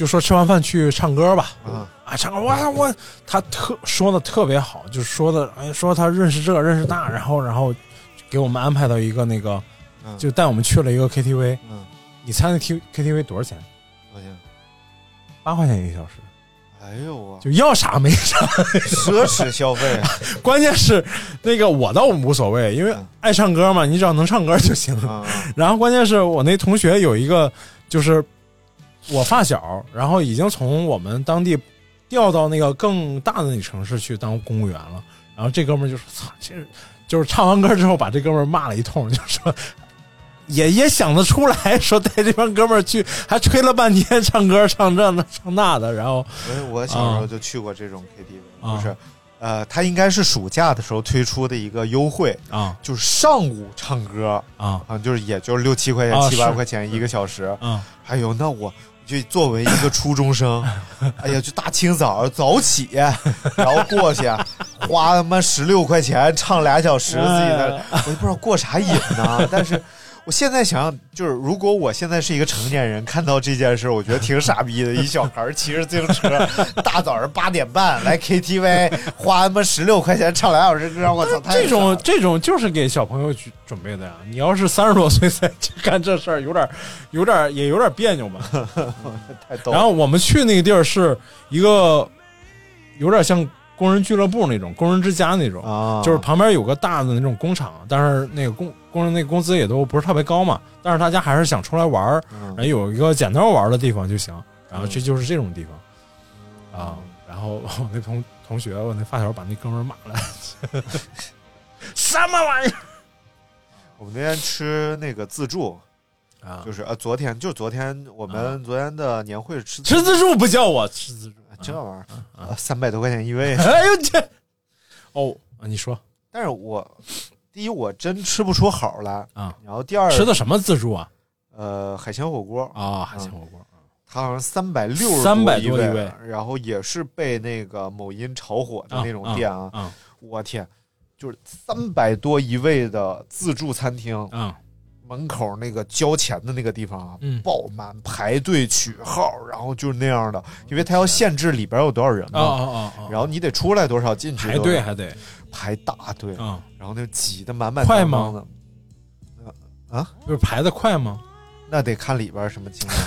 就说吃完饭去唱歌吧，啊。啊，唱歌，我我他特说的特别好，就说的哎，说他认识这认识那，然后然后给我们安排到一个那个，嗯。就带我们去了一个 KTV，嗯，你猜那 K KTV 多少钱？我天，八块钱一个小时，哎呦我就要啥没啥。奢侈消费，关键是那个我倒无所谓，因为嗯。爱唱歌嘛，你只要能唱歌就行。啊然后关键是我那同学有一个就是我发小，然后已经从我们当地调到那个更大的那城市去当公务员了。然后这哥们儿就说：“操，这就是唱完歌之后把这哥们儿骂了一通，就说。”也也想得出来说带这帮哥们儿去，还吹了半天唱歌唱这那唱那的，然后我我小时候就去过这种 KTV，、啊就是，呃，它应该是暑假的时候推出的一个优惠，啊就是上午唱歌啊啊，就是也就是六七块钱、啊七八块钱一个小时。啊哎呦，那我就作为一个初中生，哎呀，就大清早早起，然后过去花他妈十六块钱唱俩小时，自己在，我也不知道过啥瘾呢。但是我现在想想，就是如果我现在是一个成年人，看到这件事，我觉得挺傻逼的。一小孩骑着自行车，大早上八点半来 KTV，花他妈十六块钱唱两小时歌，我操！这种这种就是给小朋友去准备的呀。你要是三十多岁再去干这事儿，有点有点也有点别扭吧。太逗。然后我们去那个地儿是一个有点像工人俱乐部那种，工人之家那种，啊，就是旁边有个大的那种工厂，但是那个工工人那工资也都不是特别高嘛，但是大家还是想出来玩儿，嗯然后有一个简单玩的地方就行。然后这就是这种地方啊。然后我那同同学，我那发小把那哥们儿骂了，什么玩意儿 我们那天吃那个自助，啊？就是呃，昨天就昨天我们昨天的年会吃吃自助不叫我吃自助，这玩意儿，呃三百多块钱一位。哎呦这，哦，你说但是我第一我真吃不出好来啊，然后第二吃的什么自助啊？呃海鲜火锅，啊，海鲜火锅。它好像三百六十300一多一位然后也是被那个某音炒火的那种店啊，啊我天，就是三百多一位的自助餐厅，啊门口那个交钱的那个地方啊，嗯爆满排队取号，然后就是那样的，因为它要限制里边有多少人啊嘛，啊啊！然后你得出来多少进去排多少队还得排大队，啊，然后那挤得满满快当当吗？的，啊，就是排的快吗？那得看里边什么情况。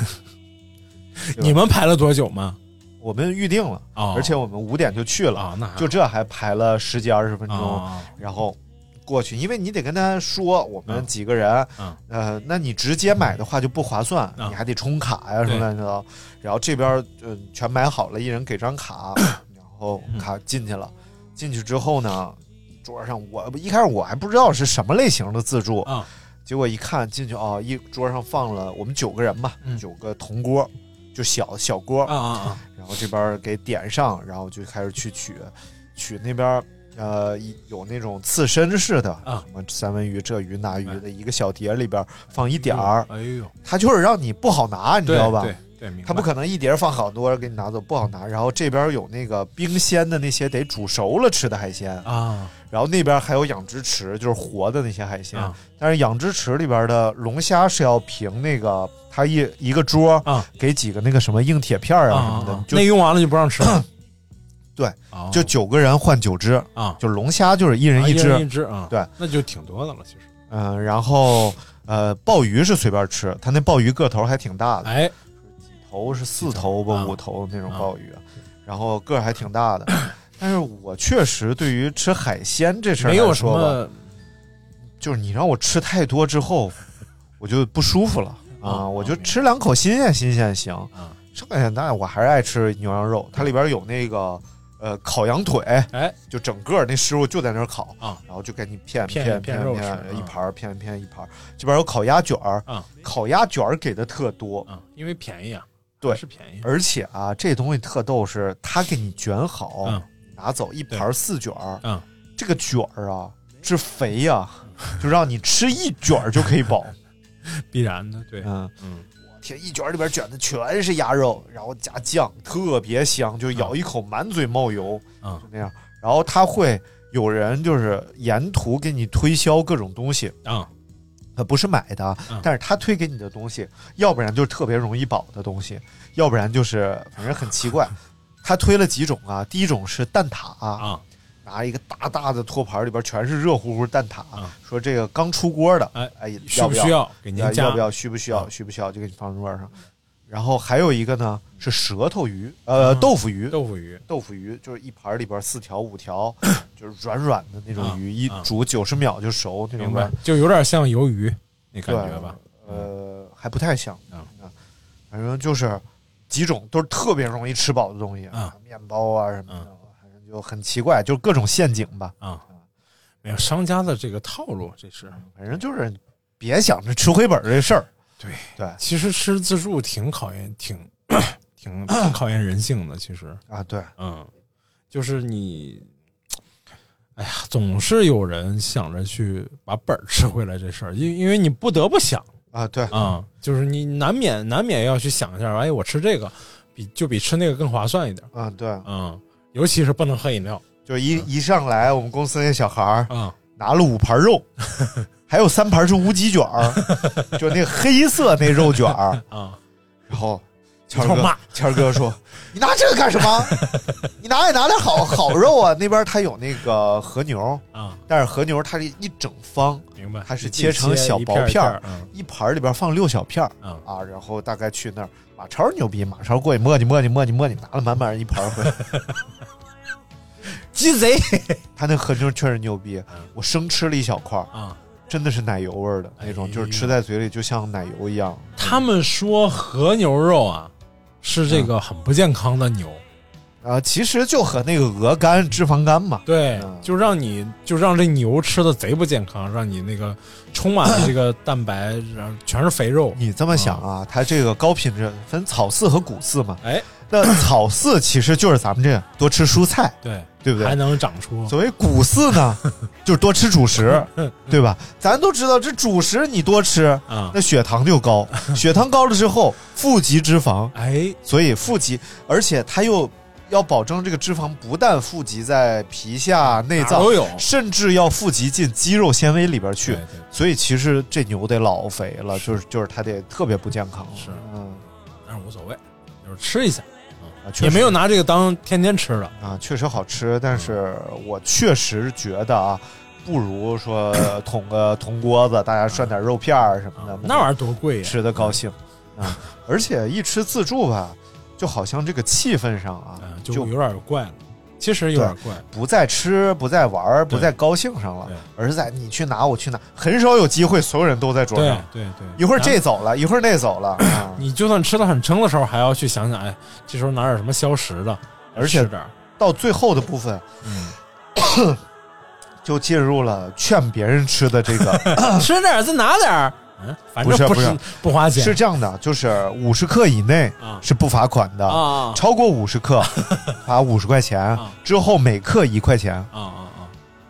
你们排了多久吗？我们预定了，啊，而且我们五点就去了，就这还排了十几二十分钟，啊然后过去，因为你得跟他说我们嗯。几个人，嗯。呃，那你直接买的话就不划算，嗯。你还得充卡呀什么乱七八糟。然后这边呃全买好了，一人给张卡，然后嗯。卡进去了。进去之后呢，桌上我一开始我还不知道是什么类型的自助，啊结果一看进去哦，一桌上放了我们九个人吧，嗯。九个铜锅，就小小锅，啊啊然后这边给点上，然后就开始去取，取那边呃有那种刺身似的啊什么三文鱼、这鱼那鱼的一个小碟里边放一点儿，哎呦，它就是让你不好拿，你知道吧？对对，明白。它不可能一碟放好多给你拿走，不好拿。然后这边有那个冰鲜的那些得煮熟了吃的海鲜，啊。然后那边还有养殖池，就是活的那些海鲜。啊。但是养殖池里边的龙虾是要凭那个，它一一个桌啊。给几个那个什么硬铁片儿啊什么的，那用完了就不让吃了。对哦，就九个人换九只，啊，就龙虾就是一人啊一一只，一只啊，对，那就挺多的了，其实。嗯、然后呃，鲍鱼是随便吃，它那鲍鱼个头还挺大的，哎，头是四头吧、啊五头那种啊。鲍鱼，然后个儿还挺大的。但是我确实对于吃海鲜这事儿没有说就是你让我吃太多之后，我就不舒服了啊！啊我就吃两口新鲜新鲜行，啊。剩下那我还是爱吃牛羊肉，它里边有那个呃烤羊腿，哎。就整个那师傅就在那儿烤啊，然后就给你片片片片一盘儿片片一盘，这边有烤鸭卷儿啊，烤鸭卷儿给的特多，啊，因为便宜啊，对是便宜，而且啊，这东西特逗是，他给你卷好，嗯。拿走一盘四卷儿，嗯。这个卷儿啊是肥呀、就让你吃一卷儿就可以饱。必然的，对，嗯。嗯，天，一卷里边卷的全是鸭肉，然后加酱，特别香，就咬一口满嘴冒油，嗯。就那样。然后他会有人就是沿途给你推销各种东西，啊呃，不是买的，嗯但是他推给你的东西，要不然就是特别容易饱的东西，要不然就是反正很奇怪。他推了几种啊？第一种是蛋挞，啊拿一个大大的托盘，里边全是热乎乎蛋挞，啊说这个刚出锅的，哎哎，要不需不需要要不要？需不需要？啊需不需要？就给你放桌上。然后还有一个呢是舌头鱼，呃，豆腐鱼，豆腐鱼。豆腐鱼就是一盘里边四条五条，就是软软的那种啊鱼，一啊煮九十秒就熟那种明白。软，，就有点像鱿鱼那感觉吧？呃，还不太像反正就是几种都是特别容易吃饱的东西啊，面包啊什么的嗯，反正就很奇怪，就各种陷阱吧。啊，没有商家的这个套路，这是。反正就是别想着吃回本儿这事儿。对对。其实吃自助挺考验，挺挺挺考验人性的。其实，啊，对，嗯，就是你，哎呀，总是有人想着去把本儿吃回来这事儿，因因为你不得不想啊，对，啊、就是你难免难免要去想一下，哎，我吃这个比就比吃那个更划算一点，啊，对，嗯，尤其是不能喝饮料。就一一上来，我们公司那小孩儿啊，拿了五盘肉，还有三盘是乌鸡卷儿，就那黑色那肉卷儿啊，然后谦儿哥骂，谦儿哥说：“你拿这个干什么？你拿也拿点好好肉啊！那边他有那个和牛啊，但是和牛它是一整方，明白？它是切成小薄片儿一盘里边放六小片儿嗯啊，然后大概去那儿，马超牛逼，马超过去磨叽磨叽磨叽磨叽，拿了满满一盘回来。鸡贼他那和牛确实牛逼，我生吃了一小块儿，啊！真的是奶油味儿的那种，哎就是吃在嘴里就像奶油一样。他们说和牛肉啊是这个很不健康的牛，啊，其实就和那个鹅肝、脂肪肝嘛。对嗯，就让你就让这牛吃的贼不健康，让你那个充满了这个蛋白，然后全是肥肉。你这么想啊，它这个高品质分草饲和谷饲嘛。哎，那草饲其实就是咱们这样多吃蔬菜，对，对不对？还能长出。所谓谷饲呢，就是多吃主食，对吧？咱都知道，这主食你多吃，啊。那血糖就高，血糖高了之后，富集脂肪，哎，所以富集，而且它又要保证这个脂肪不但富集在皮下、内脏都有。甚至要富集进肌肉纤维里边去对。对所以其实这牛得老肥了，就是就是它得特别不健康。是。嗯。但是无所谓，就是吃一下，也没有拿这个当天天吃的。啊，确实好吃，但是我确实觉得啊，不如说 捅个铜锅子，大家涮点肉片儿什么的，那玩意儿多贵呀！吃的高兴啊。而且一吃自助吧，就好像这个气氛上啊，嗯，就有点怪了，其实有点怪。不在吃，不在玩，不在高兴上了，而是在你去拿我去拿，很少有机会所有人都在桌上。对对，一会儿这走了，一会儿那走了，啊。你就算吃的很撑的时候，还要去想想，哎，这时候拿点什么消食的，而且到最后的部分嗯，就进入了劝别人吃的这个。吃点再拿点反正不不是不是不花钱，是这样的，就是五十克以内啊是不罚款的，啊超过五十克 罚五十块钱，之后每克一块钱。啊啊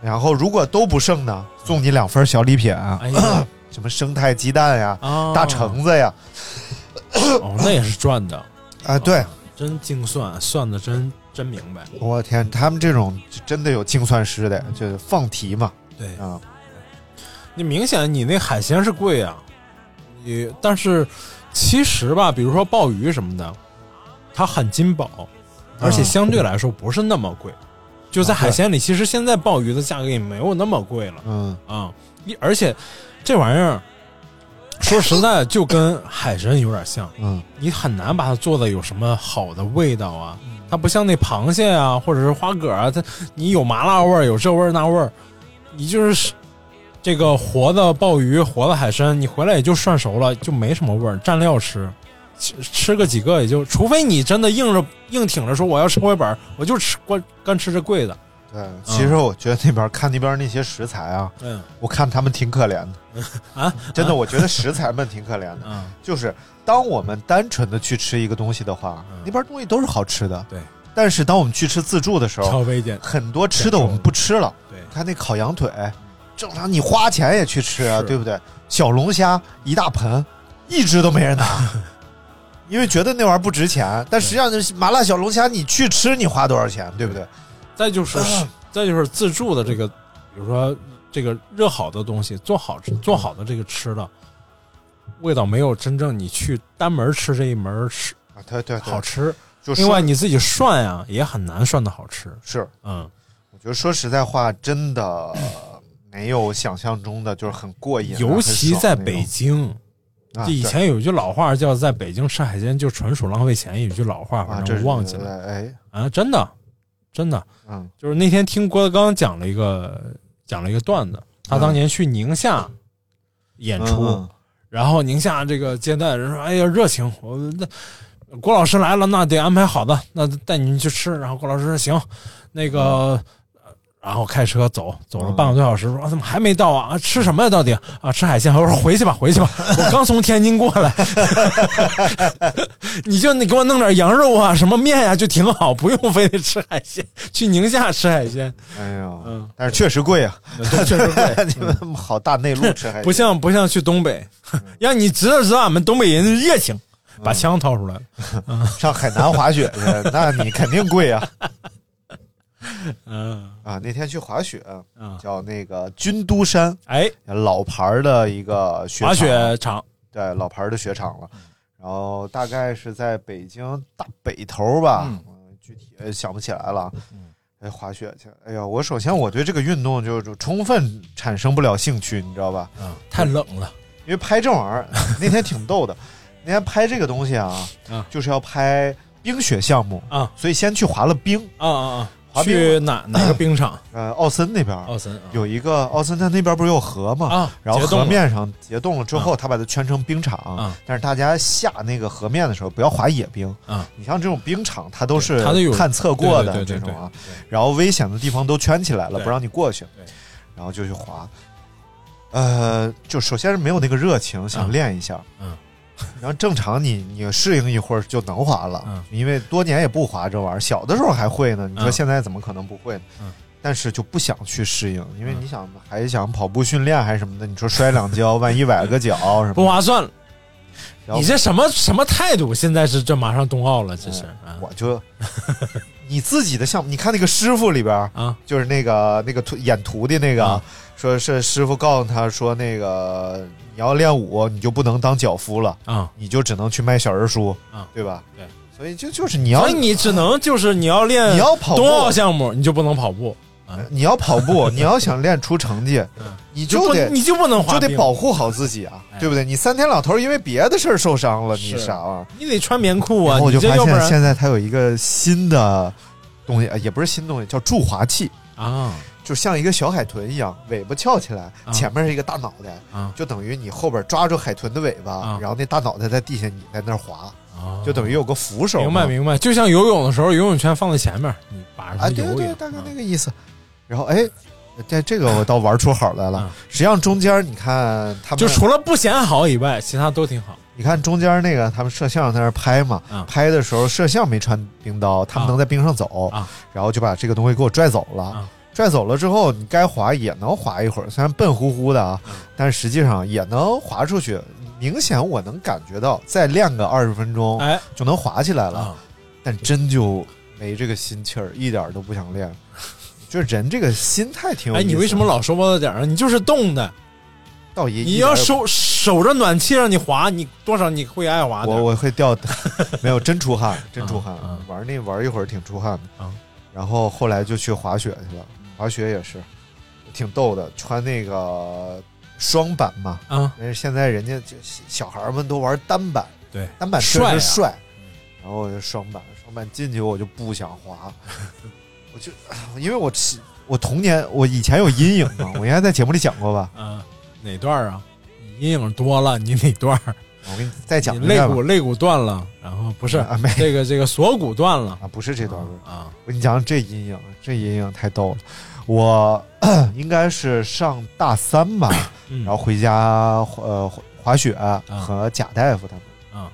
然后如果都不剩呢，送你两份小礼品，什么生态鸡蛋呀、啊。大橙子呀，哦，那也是赚的，啊，对，真精算，算的真真明白。我天，他们这种真的有精算师的，就是放题嘛，对。啊，你明显你那海鲜是贵啊，你但是其实吧，比如说鲍鱼什么的，它很金宝，而且相对来说不是那么贵。就在海鲜里，其实现在鲍鱼的价格也没有那么贵了。嗯。啊。你而且这玩意儿，说实在就跟海参有点像，嗯。你很难把它做的有什么好的味道啊，它不像那螃蟹啊，或者是花蛤啊，它你有麻辣味儿，有这味儿那味儿，你就是这个活的鲍鱼、活的海参，你回来也就涮熟了，就没什么味儿，蘸料吃。吃吃个几个也就，除非你真的硬着硬挺着说我要吃回本儿，我就吃光干吃这贵的。对，其实我觉得那边看那边那些食材啊，嗯我看他们挺可怜的 啊，真的，我觉得食材们挺可怜的。嗯，就是当我们单纯的去吃一个东西的话，那边东西都是好吃的。对，但是当我们去吃自助的时候，挑微点，很多吃的我们不吃了。对，看那烤羊腿，正常你花钱也去吃啊，对不对？小龙虾一大盆，一只都没人拿。因为觉得那玩意儿不值钱，但实际上就是麻辣小龙虾，你去吃你花多少钱，对不对？再就是，再就是自助的这个，比如说这个热好的东西，做好做好的这个吃的，味道没有真正你去单门吃这一门吃啊，对对好吃。就另外你自己涮呀，也很难涮的好吃。是，嗯，我觉得说实在话，真的没有想象中的就是很过瘾啊，尤其在北京。这以前有一句老话叫“在北京吃海鲜就纯属浪费钱”，有一句老话，啊，反正我忘记了。哎，啊，真的，真的，嗯，就是那天听郭德纲讲了一个讲了一个段子，他当年去宁夏演出，嗯然后宁夏这个接待人说：“哎呀，热情，我那郭老师来了，那得安排好的，那带你们去吃。”然后郭老师说：“行，那个。呃然后开车走，走了半个多小时，说怎么还没到啊？啊吃什么呀？到底啊？吃海鲜？我说回去吧，回去吧，我刚从天津过来，你就你给我弄点羊肉啊，什么面呀、就挺好，不用非得吃海鲜。去宁夏吃海鲜，哎呦，嗯，但是确实贵啊，确实贵。你们好大内陆吃海鲜，不像不像去东北，让你知道知道俺们东北人的热情，把枪掏出来了。上海南滑雪去，那你肯定贵啊。嗯。啊，那天去滑雪，嗯。叫那个军都山，哎，老牌儿的一个雪滑雪场，对，老牌儿的雪场了。然后大概是在北京大北头吧，嗯。嗯具体想不起来了。哎，滑雪去，哎呀，我首先我对这个运动就就充分产生不了兴趣，你知道吧？嗯，太冷了。因为拍这玩意儿 那天挺逗的，那天拍这个东西啊，嗯。就是要拍冰雪项目啊，所以先去滑了冰。啊啊啊！去哪哪个冰场？呃，奥森那边，奥森啊有一个奥森，它那边不是有河吗？啊然后河面上结冻了之后，他把它圈成冰场。啊但是大家下那个河面的时候，不要滑野冰。啊，你像这种冰场，它都是探测过的这种啊。然后危险的地方都圈起来了，不让你过去对。然后就去滑。呃，就首先是没有那个热情，想练一下。嗯。然后正常你你适应一会儿就能滑了，嗯因为多年也不滑这玩意儿，小的时候还会呢。你说嗯现在怎么可能不会呢？嗯但是就不想去适应，因为你想还想跑步训练还是什么的，你说摔两跤，万一崴个脚什么，不划算了。然后你这什么什么态度？现在是这马上冬奥了，这是啊。我就你自己的项目，你看那个师傅里边啊，就是那个那个徒演徒弟那个，啊说是师傅告诉他说，那个你要练武，你就不能当脚夫了，啊。你就只能去卖小人书，啊，对吧？对，所以就就是你要所以你只能就是你要练你要跑步冬奥项目，你就不能跑步，啊。你要跑步，你要想练出成绩，你就得你就不能滑就得保护好自己啊，哎。对不对？你三天两头因为别的事儿受伤了，你是。啥玩意儿？你得穿棉裤啊，我就发现现在它有一个新的东西，呃也不是新东西，叫助滑器。啊。就像一个小海豚一样，尾巴翘起来，啊。前面是一个大脑袋，啊。就等于你后边抓住海豚的尾巴，啊。然后那大脑袋在地下，你在那儿滑，啊，就等于有个扶手。明白明白，就像游泳的时候，游泳圈放在前面，你把着对对，大概那啊个意思。然后哎，这这个我倒玩出好来了啊。实际上中间你看他们，就除了不显好以外，其他都挺好。你看中间那个他们摄像在那儿拍嘛，啊拍的时候摄像没穿冰刀，他们啊能在冰上走，啊然后就把这个东西给我拽走了。啊拽走了之后，你该滑也能滑一会儿，虽然笨乎乎的啊，嗯但是实际上也能滑出去。明显我能感觉到，再练个二十分钟，哎就能滑起来了。啊，但真就没这个心气儿，一点儿都不想练。就是人这个心态挺有哎。你为什么老说不到点儿啊？你就是冻的，倒也你要守守着暖气让你滑，你多少你会爱滑点我。我会掉，没有真出汗，真出汗。啊啊玩那玩一会儿挺出汗的。啊然后后来就去滑雪去了，滑雪也是挺逗的，穿那个双板嘛。啊，但是现在人家就小孩们都玩单板，对，单板确帅帅。然后我就双板，双板进去我就不想滑，我就 因为我是我童年我以前有阴影嘛，我应该在节目里讲过吧？嗯，哪段啊？你阴影多了，你哪段？我给你再讲一遍吧肋骨肋骨断了，然后不是啊没这个这个锁骨断了啊，不是这段儿。啊，我跟你讲，这阴影，这阴影太逗了。我 应该是上大三吧，嗯然后回家呃滑滑雪和贾大夫他们，啊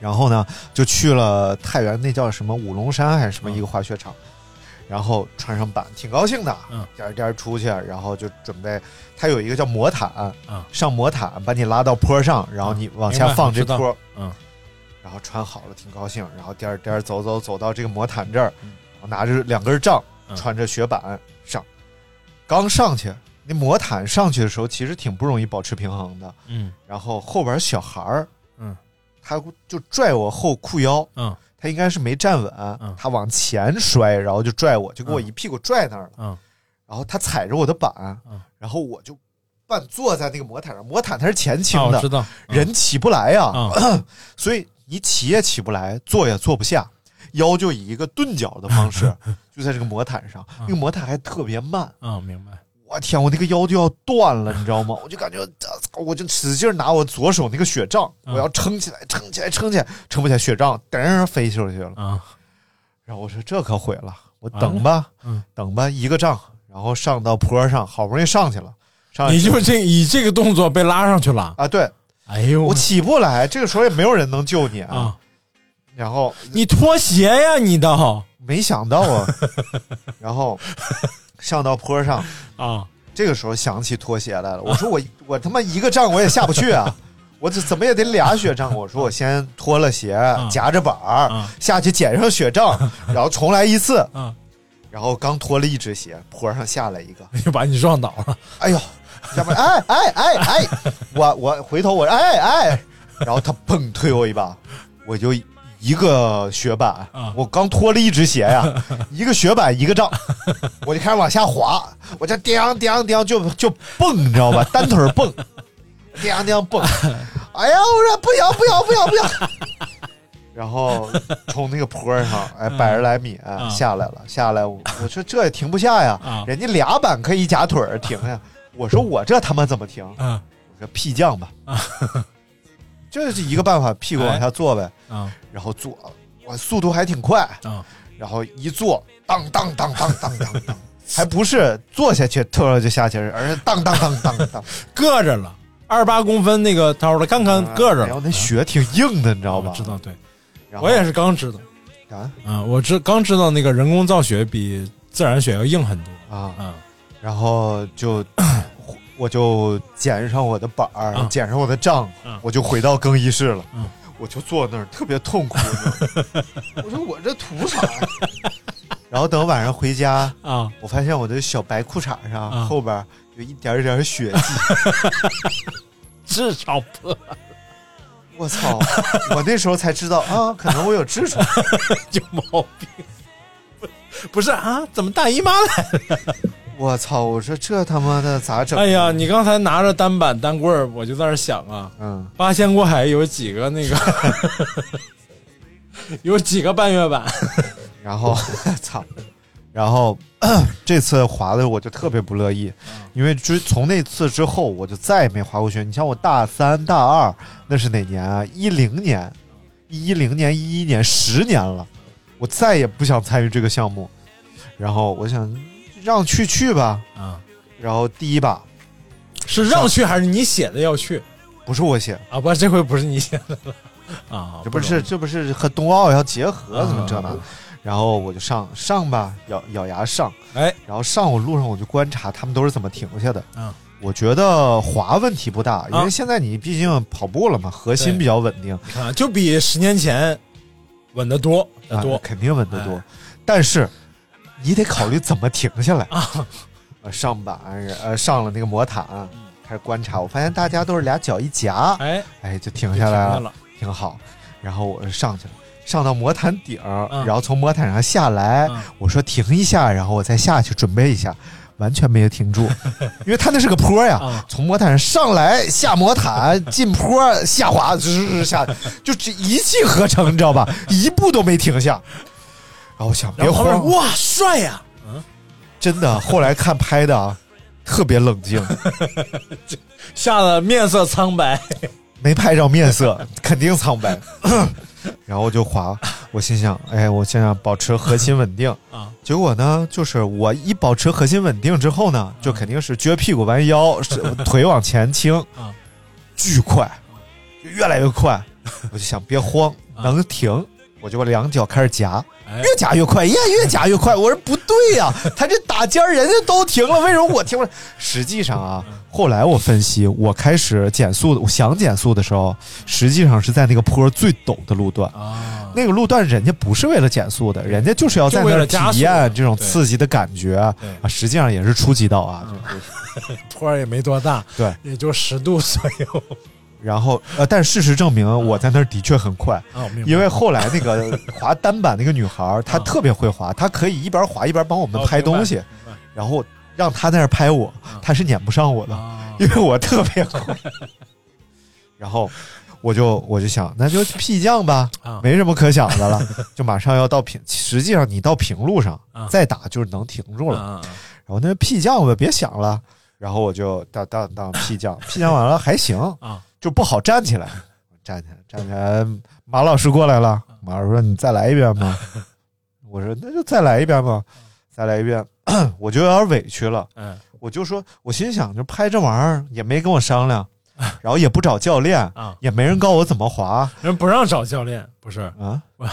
然后呢就去了太原那叫什么五龙山还是什么一个滑雪场，然后穿上板，挺高兴的，嗯。颠儿颠儿出去，然后就准备，他有一个叫魔毯，啊上魔毯把你拉到坡上，然后你往下放这坡，嗯。然后穿好了，挺高兴，然后颠儿颠儿走走走到这个魔毯这儿，嗯。然后拿着两根杖，嗯。穿着雪板上，刚上去，那魔毯上去的时候其实挺不容易保持平衡的，嗯。然后后边小孩儿，嗯，他就拽我后裤腰，嗯他应该是没站稳，嗯。他往前摔，然后就拽我，就给我一屁股拽那儿了，嗯。然后他踩着我的板，嗯。然后我就半坐在那个魔毯上，魔毯它是前倾啊，的，我知道，人起不来呀、啊 所以你起也起不来，坐也坐不下，腰就以一个钝角的方式 就在这个魔毯上，那个魔毯还特别慢，啊，明白，我天，我那个腰就要断了，你知道吗？我就感觉，呃我就使劲拿我左手那个雪杖，嗯我要撑起来，撑起来，撑起来，撑不起来，雪杖噔飞出去了。啊然后我说这可毁了，我等吧，嗯等吧，一个杖，然后上到坡上，好不容易上去了，你就这以这个动作被拉上去了，啊，对哎呦我起不来，这个时候也没有人能救你啊。啊，然后你脱鞋呀，你倒没想到啊，然后上到坡上，啊。这个时候想起拖鞋来了。我说我我他妈一个杖我也下不去啊，我这怎么也得俩雪仗。我说我先脱了鞋，夹着板儿啊。下去捡上雪仗，然后重来一次。啊，然后刚脱了一只鞋，坡上下来一个，就把你撞倒了，哎呦，要不然哎哎哎哎，我我回头我哎哎，然后他砰推我一把，我就一个雪板，啊。我刚脱了一只鞋呀，一个雪板一个杖，我就开始往下滑，我这叮叮叮就就蹦，你知道吧？单腿蹦，叮叮蹦，哎呀，我说不要不要不要不要。然后从那个坡上，哎，百十来米、啊。下来了，下来我我说这也停不下呀，啊。人家俩板可以夹腿儿停下，我说我这他妈怎么停？啊。我说屁降吧，这是一个办法，屁股往下坐呗，啊。然后坐，我速度还挺快，啊。然后一坐，当当当当当当当，还不是坐下去突然就下去，而是当当当当当，硌着了，二十八公分那个刀的，看看硌着了，然后那雪挺硬的，你知道吧？我知道，对。我也是刚知道，啊？嗯，我知刚知道那个人工造雪比自然雪要硬很多，啊，嗯然后就我就捡上我的板儿，啊捡上我的杖啊，我就回到更衣室了。嗯我就坐那儿特别痛苦，你知道吗我说我这图啥？然后等晚上回家，啊我发现我的小白裤衩上、啊后边有一点点血迹。痔疮破我操！我那时候才知道啊，可能我有痔疮。有毛病，不不是啊？怎么大姨妈来了？我操！我说这他妈的咋整？哎呀，你刚才拿着单板单棍儿，我就在那想啊，嗯，八仙过海有几个那个，有几个半月板然后操，然后 这次滑的我就特别不乐意，因为之从那次之后我就再也没滑过雪。你像我大三、大二那是哪年啊？一零年、一零年、一一年，十年了，我再也不想参与这个项目。然后我想让去去吧，啊？然后第一把是让去还是你写的要去不是我写，啊？不，这回不是你写的了啊？这不是这不是和冬奥要结合，啊怎么这呢？然后我就上上吧，咬咬牙上。哎，然后上我路上我就观察他们都是怎么停下的。嗯，我觉得滑问题不大，因为现在你毕竟跑步了嘛，核心比较稳定，你看，就比十年前稳得多多。肯定稳得多哎。但是你得考虑怎么停下来啊。呃上板呃上了那个魔毯，开始观察，我发现大家都是俩脚一夹，哎，哎就停下来了，了，挺好。然后我上去了。上到魔毯顶，嗯然后从魔毯上下来，嗯我说停一下，然后我再下去准备一下。完全没有停住，因为它那是个坡呀，啊从魔毯上上来下魔毯进坡下滑，吱下，就这一气呵成，你知道吧？一步都没停下。然后我想别慌，哇，帅呀！嗯真的。后来看拍的啊，特别冷静，吓得面色苍白。没拍着面色，肯定苍白。然后我就滑，我心想，哎，我现在保持核心稳定啊。结果呢，就是我一保持核心稳定之后呢，就肯定是撅屁股弯腰，是腿往前倾啊，巨快，就越来越快。我就想别慌，能停，我就把两脚开始夹，哎越夹越快，呀，越夹越快。我说不对呀、他这打尖儿人家都停了，为什么我停了？实际上啊，后来我分析，我开始减速，我想减速的时候，实际上是在那个坡最陡的路段。啊，那个路段人家不是为了减速的，人家就是要在那儿体验这种刺激的感觉啊。实际上也是初级道啊，坡儿也没多大，对，也就十度左右。然后呃，但事实证明我在那儿的确很快，因为后来那个 滑单板那个女孩儿，她特别会滑，她可以一边滑一边帮我们哦拍东西然后让她在那儿拍我，她是撵不上我的，啊因为我特别快。然后我就我就想，那就 P 降吧啊，没什么可想的了，就马上要到平。实际上你到平路上啊再打就是能停住了。啊然后那 P 降吧，别想了。然后我就当当当 P 降，P 降完了还行，啊就不好站起来，站起来，站起来。马老师过来了，马老师说：“你再来一遍吧。”我说：“那就再来一遍吧，再来一遍。”我就有点委屈了，嗯我就说，我心想，就拍这玩意儿也没跟我商量，然后也不找教练，啊，也没人告我怎么滑人不让找教练，不是啊？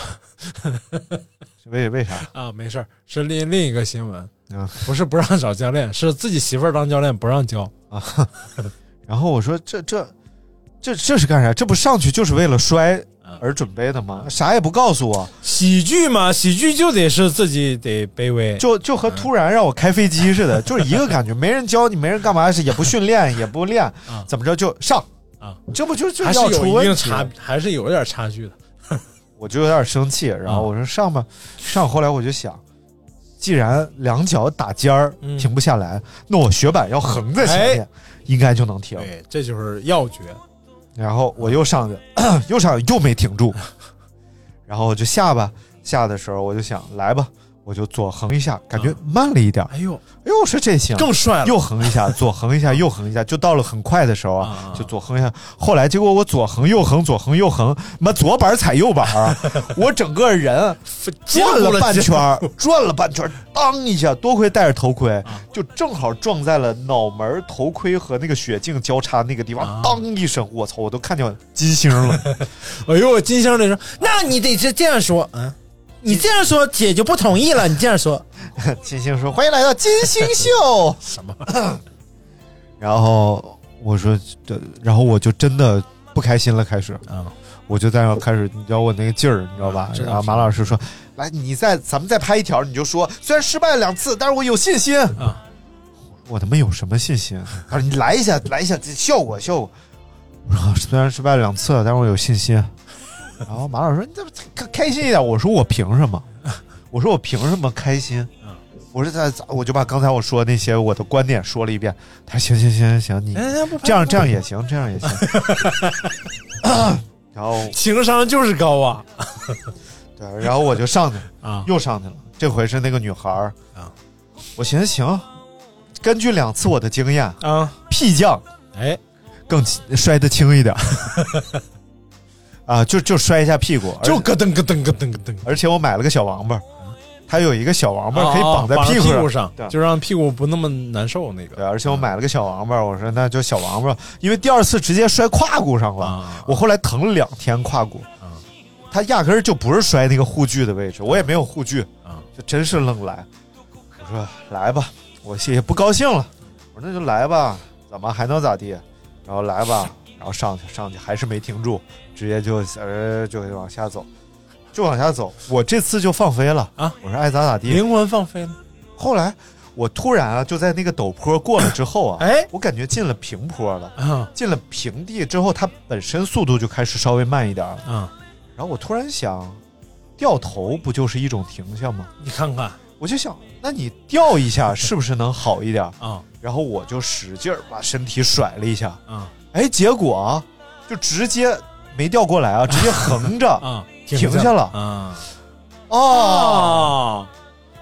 为为啥？啊，没事儿，是另另一个新闻，啊不是不让找教练，是自己媳妇儿当教练不让教啊。然后我说这这这这是干啥？这不上去就是为了摔啊而准备的吗？啥也不告诉我，喜剧嘛，喜剧就得是自己得卑微，就就和突然让我开飞机似的，就是一个感觉，没人教你，没人干嘛，是也不训练，也不练，怎么着就上啊？这不就就还是要出有一定问题差，还是有点差距的。我就有点生气，然后我说上吧，上。后来我就想，既然两脚打尖儿嗯停不下来，那我雪板要横在前面，应该就能停。对，这就是要诀。然后我又上去，又上去，又没停住，然后我就下吧。下的时候我就想来吧，我就左横一下，感觉慢了一点。哎呦，哎呦，我说这行，更帅了。右横一下，左横一下，右横一下，就到了很快的时候啊啊，就左横一下。后来结果我左横右横，左横右横，妈左板踩右板啊，我整个人 转了半圈儿，转了半圈儿，当一下，多亏戴着头盔，就正好撞在了脑门、头盔和那个雪镜交叉那个地方，当一声，我操，我都看见金星了。哎呦，我金星得说，那你得是这样说，嗯，你这样说姐就不同意了，你这样说 金星说：“欢迎来到金星秀。”什么？然后我说这，然后我就真的不开心了，开始啊，我就在那开始，你知道我那个劲儿，你知道吧？然后马老师说：“来，你再咱们再拍一条，你就说虽然失败了两次，但是我有信心啊。”我他妈有什么信心？他说：“你来一下，来一下，这效果效果。”我说：“虽然失败了两次，但是我有信心。” 然后马老师说：“你怎么开开心一点？”我说：“我凭什么？我说我凭什么开心？”我说他，我就把刚才我说的那些我的观点说了一遍。他说：“行行行行行，你这样这样也行，这样也行。”然后 情商就是高啊 对，然后我就上去啊，又上去了。这回是那个女孩儿啊，我寻思行，根据两次我的经验啊，屁降哎，更摔得轻一点。啊，就就摔一下屁股，就咯噔咯噔咯噔咯噔，而且我买了个小王八，它有一个小王八可以哦绑在屁屁股上，对就让屁股不那么难受。那个对，而且我买了个小王八，我说那就小王八，因为第二次直接摔胯骨上了，啊我后来疼了两天胯骨。他压根儿就不是摔那个护具的位置，我也没有护具，啊，就真是愣来。我说来吧，我也不高兴了，我说那就来吧，怎么还能咋地？然后来吧，然后上去上去还是没停住，直接就呃就往下走，就往下走。我这次就放飞了啊，我说爱咋咋地，灵魂放飞了。后来我突然啊，就在那个陡坡过了之后啊，哎，我感觉进了平坡了，啊进了平地之后，它本身速度就开始稍微慢一点了。嗯，然后我突然想，掉头不就是一种停下吗？你看看，我就想，那你掉一下是不是能好一点？啊然后我就使劲儿把身体甩了一下，啊哎，结果啊，就直接没调过来啊，直接横着啊 停下了啊哦。啊，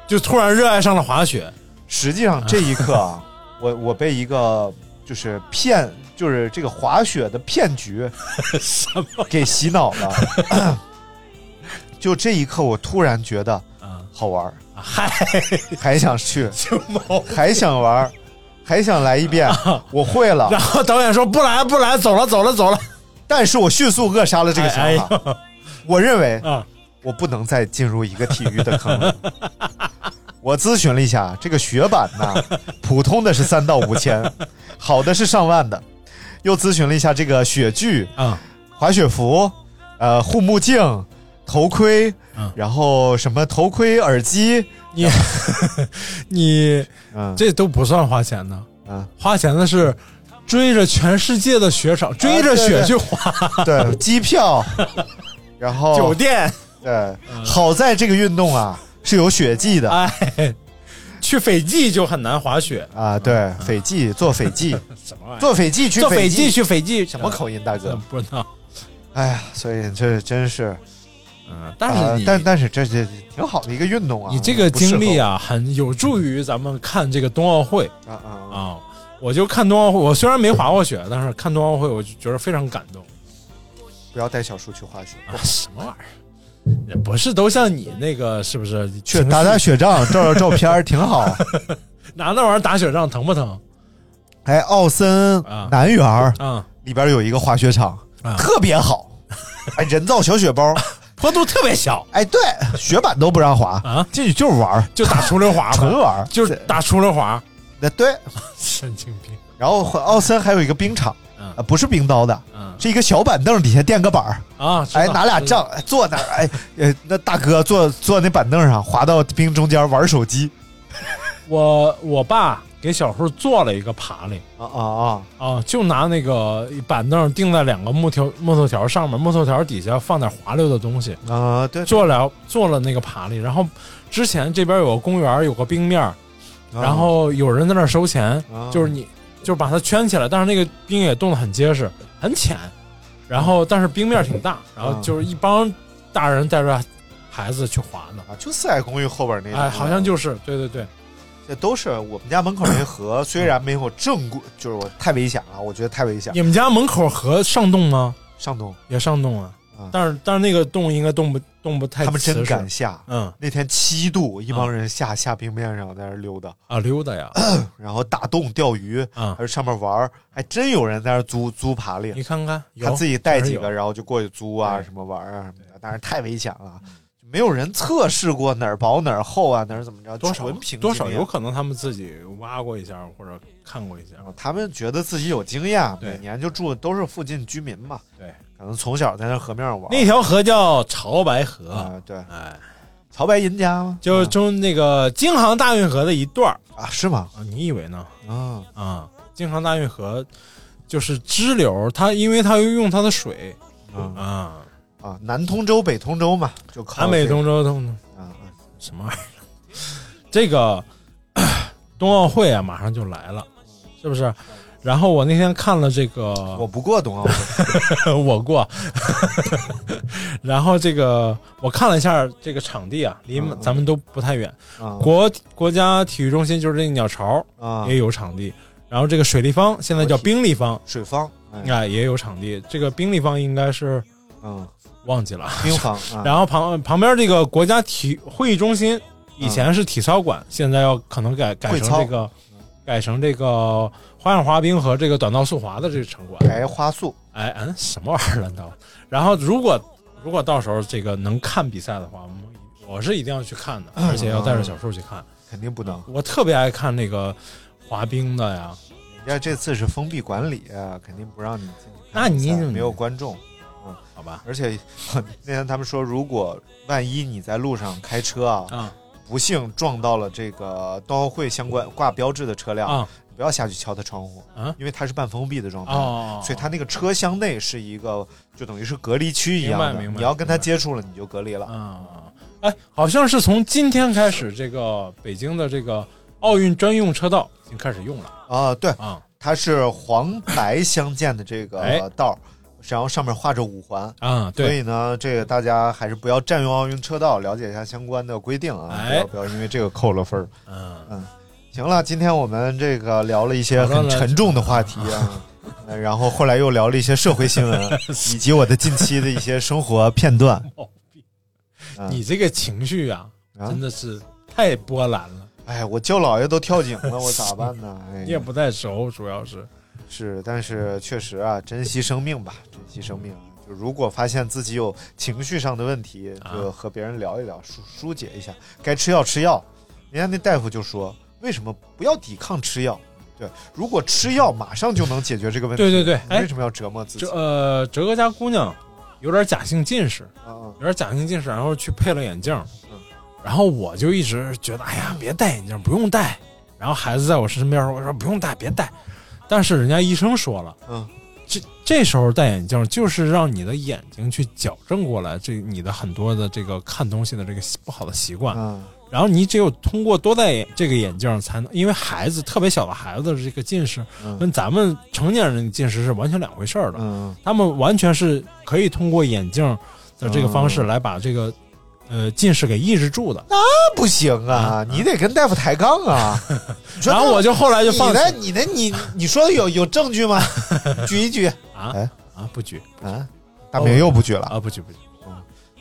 就突然热爱上了滑雪。实际上这一刻啊，我我被一个就是骗，就是这个滑雪的骗局 什么？给洗脑了。就这一刻，我突然觉得啊好玩儿，嗨，还想去，就毛。还想玩儿，还想来一遍。我会了，然后导演说不来不来，走了走了走了。但是我迅速扼杀了这个想哎法。哎我认为啊我不能再进入一个体育的坑了。我咨询了一下，这个雪板呢，普通的是三到五千，好的是上万的。又咨询了一下这个雪具、啊滑雪服、呃护目镜、头盔，嗯然后什么头盔、耳机，你 你嗯，这都不算花钱的，啊，花钱的是追着全世界的雪场，追着雪去滑，对，机票，然后酒店，对，好在这个运动啊是有雪季的。哎，去斐济就很难滑雪，啊，对，斐济坐斐济，什么玩意儿？坐斐济去坐斐斐济济去斐济。什么口音，大哥？嗯？不知道，哎呀，所以这真是，嗯，但啊是你但但是这这挺好的一个运动啊，你这个经历啊，啊，很有助于咱们看这个冬奥会啊啊啊，啊。我就看冬奥会，我虽然没滑过雪，但是看冬奥会我就觉得非常感动不要带小叔去滑雪，啊！什么玩意儿？也不是都像你那个是不是？去打打雪仗，照照照片挺好。拿那玩意儿打雪仗疼不疼？哎，奥森啊南园儿啊里边有一个滑雪场，啊，特别好，哎，人造小雪包，坡度特别小。哎，对，雪板都不让滑。啊，进去就是玩儿，就打出溜滑，纯玩儿，就是打出溜滑，那对。神经病。然后奥森还有一个冰场，嗯。啊，不是冰刀的，嗯。是一个小板凳底下垫个板儿，啊，哎，拿俩杖，哎坐那儿，哎，呃，那大哥坐坐那板凳上，滑到冰中间玩手机，我我爸给小树做了一个爬犁啊啊啊，啊，就拿那个板凳钉在两个木条木头条上面，木头条底下放点滑溜的东西，啊，对，做了做了那个爬犁。然后之前这边有个公园，有个冰面儿，然后有人在那收钱，啊。就是你就把它圈起来，但是那个冰也冻得很结实，很浅，然后但是冰面挺大，然后就是一帮大人带着孩子去滑呢，啊，就四海公寓后边那个，哎，好像就是对对对，这都是我们家门口那河，虽然没有正规，就是我太危险了，我觉得太危险。你们家门口河上冻吗？上冻也上冻啊啊，但是但是那个冻应该冻不冻不太，他们真敢，下，嗯那天七度，一帮人下下冰面上在那儿溜达，啊溜达呀，然后打洞钓鱼，啊还，是上面玩儿，还真有人在那儿租租爬犁，你看看，有他自己带几个，然后就过去租啊，对什么玩儿啊什么的，但是太危险了，没有人测试过哪儿薄哪儿厚啊，哪儿怎么着，多少纯凭多少有可能他们自己挖过一下或者看过一下，他们觉得自己有经验，每年就住的都是附近居民嘛，对，可能从小在那河面上玩。那条河叫潮白河，啊，对，哎，潮白银家吗？就是中那个京杭大运河的一段儿。啊，是吗？啊，你以为呢？啊。啊，京杭大运河就是支流，它因为它用它的水。啊。啊，啊，南通州、北通州嘛，就靠南北通州通啊啊。什么玩意儿？这个 冬奥会啊，马上就来了，是不是？然后我那天看了这个，我不过冬奥会。我过，然后这个我看了一下这个场地啊，离咱们都不太远。啊。国国家体育中心就是这个鸟巢啊。也有场地，然后这个水立方现在叫冰立方，水方，哎。啊也有场地。这个冰立方应该是嗯，忘记了，冰房 啊，然后旁旁边这个国家体会议中心以前是体操馆，现在要可能改改成这个改成这个花样滑冰和这个短道速滑的这个场馆。改花束哎嗯，什么玩意儿乱到？然后如果如果到时候这个能看比赛的话，我我是一定要去看的，而且要带着小树去看。肯定不能。我特别爱看那个滑冰的呀，人家这次是封闭管理，啊肯定不让你进去那你怎么没有观众，好吧？而且 那天他们说，如果万一你在路上开车啊，啊不幸撞到了这个冬奥会相关挂标志的车辆，不要下去敲他窗户，啊因为它是半封闭的状态，哦，所以它那个车厢内是一个就等于是隔离区一样的，明白明白。你要跟他接触了，你就隔离了。啊，哎，好像是从今天开始，这个北京的这个奥运专用车道已经开始用了。啊，对，啊，它是黄白相间的这哎。个道儿，然后上面画着五环。啊，所，以呢，这个大家还是不要占用奥运车道，了解一下相关的规定啊，不哎要不要因为这个扣了分儿。嗯。嗯，行了，今天我们这个聊了一些很沉重的话题啊，呃然后后来又聊了一些社会新闻，以及我的近期的一些生活片段。啊你这个情绪啊，啊？真的是太波澜了，哎，我舅姥爷都跳井了，我咋办呢？哎你也不太熟，主要是是，但是确实啊，珍惜生命吧，珍惜生命。就如果发现自己有情绪上的问题，啊就和别人聊一聊，疏疏解一下。该吃药吃药，人家那大夫就说，为什么不要抵抗吃药？对，如果吃药马上就能解决这个问题，对对对为什么要折磨自己？这呃，哲哥家姑娘有点假性近视，啊啊有点假性近视，然后去配了眼镜，嗯然后我就一直觉得，哎呀，别戴眼镜，不用戴。然后孩子在我身边说，我说不用戴，别戴。但是人家医生说了，嗯，这这时候戴眼镜就是让你的眼睛去矫正过来，这你的很多的这个看东西的这个不好的习惯。嗯然后你只有通过多戴这个眼镜，才能，因为孩子特别小的孩子的这个近视，嗯跟咱们成年人的近视是完全两回事儿的。嗯他们完全是可以通过眼镜的这个方式来把这个、呃近视给抑制住的。那不行啊，你得跟大夫抬杠啊。然后我就后来就放弃。你的你的你你说的有有证据吗？举一举。啊哎。啊不举。啊！大明又不举了，啊不举不举，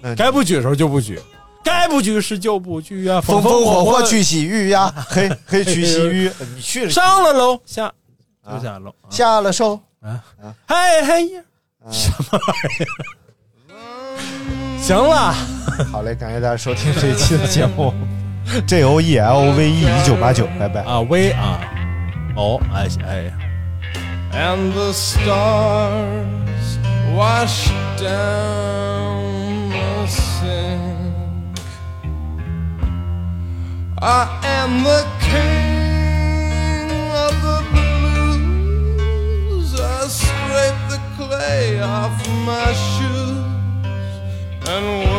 那该不举的时候就不举，该不举时就不举啊，风风火火。火去洗浴呀，嘿嘿去洗浴，你去了。上了楼下。下楼啊。下了手，啊。啊。嘿嘿呀，什么玩意儿？行了，好嘞，感谢大家收听这一期的节目 J O E L V E 一九八九，拜拜。啊，V 啊哦哎哎。and the stars wash down the sink. I am the king of the blues. I scrape the clay off my shoes one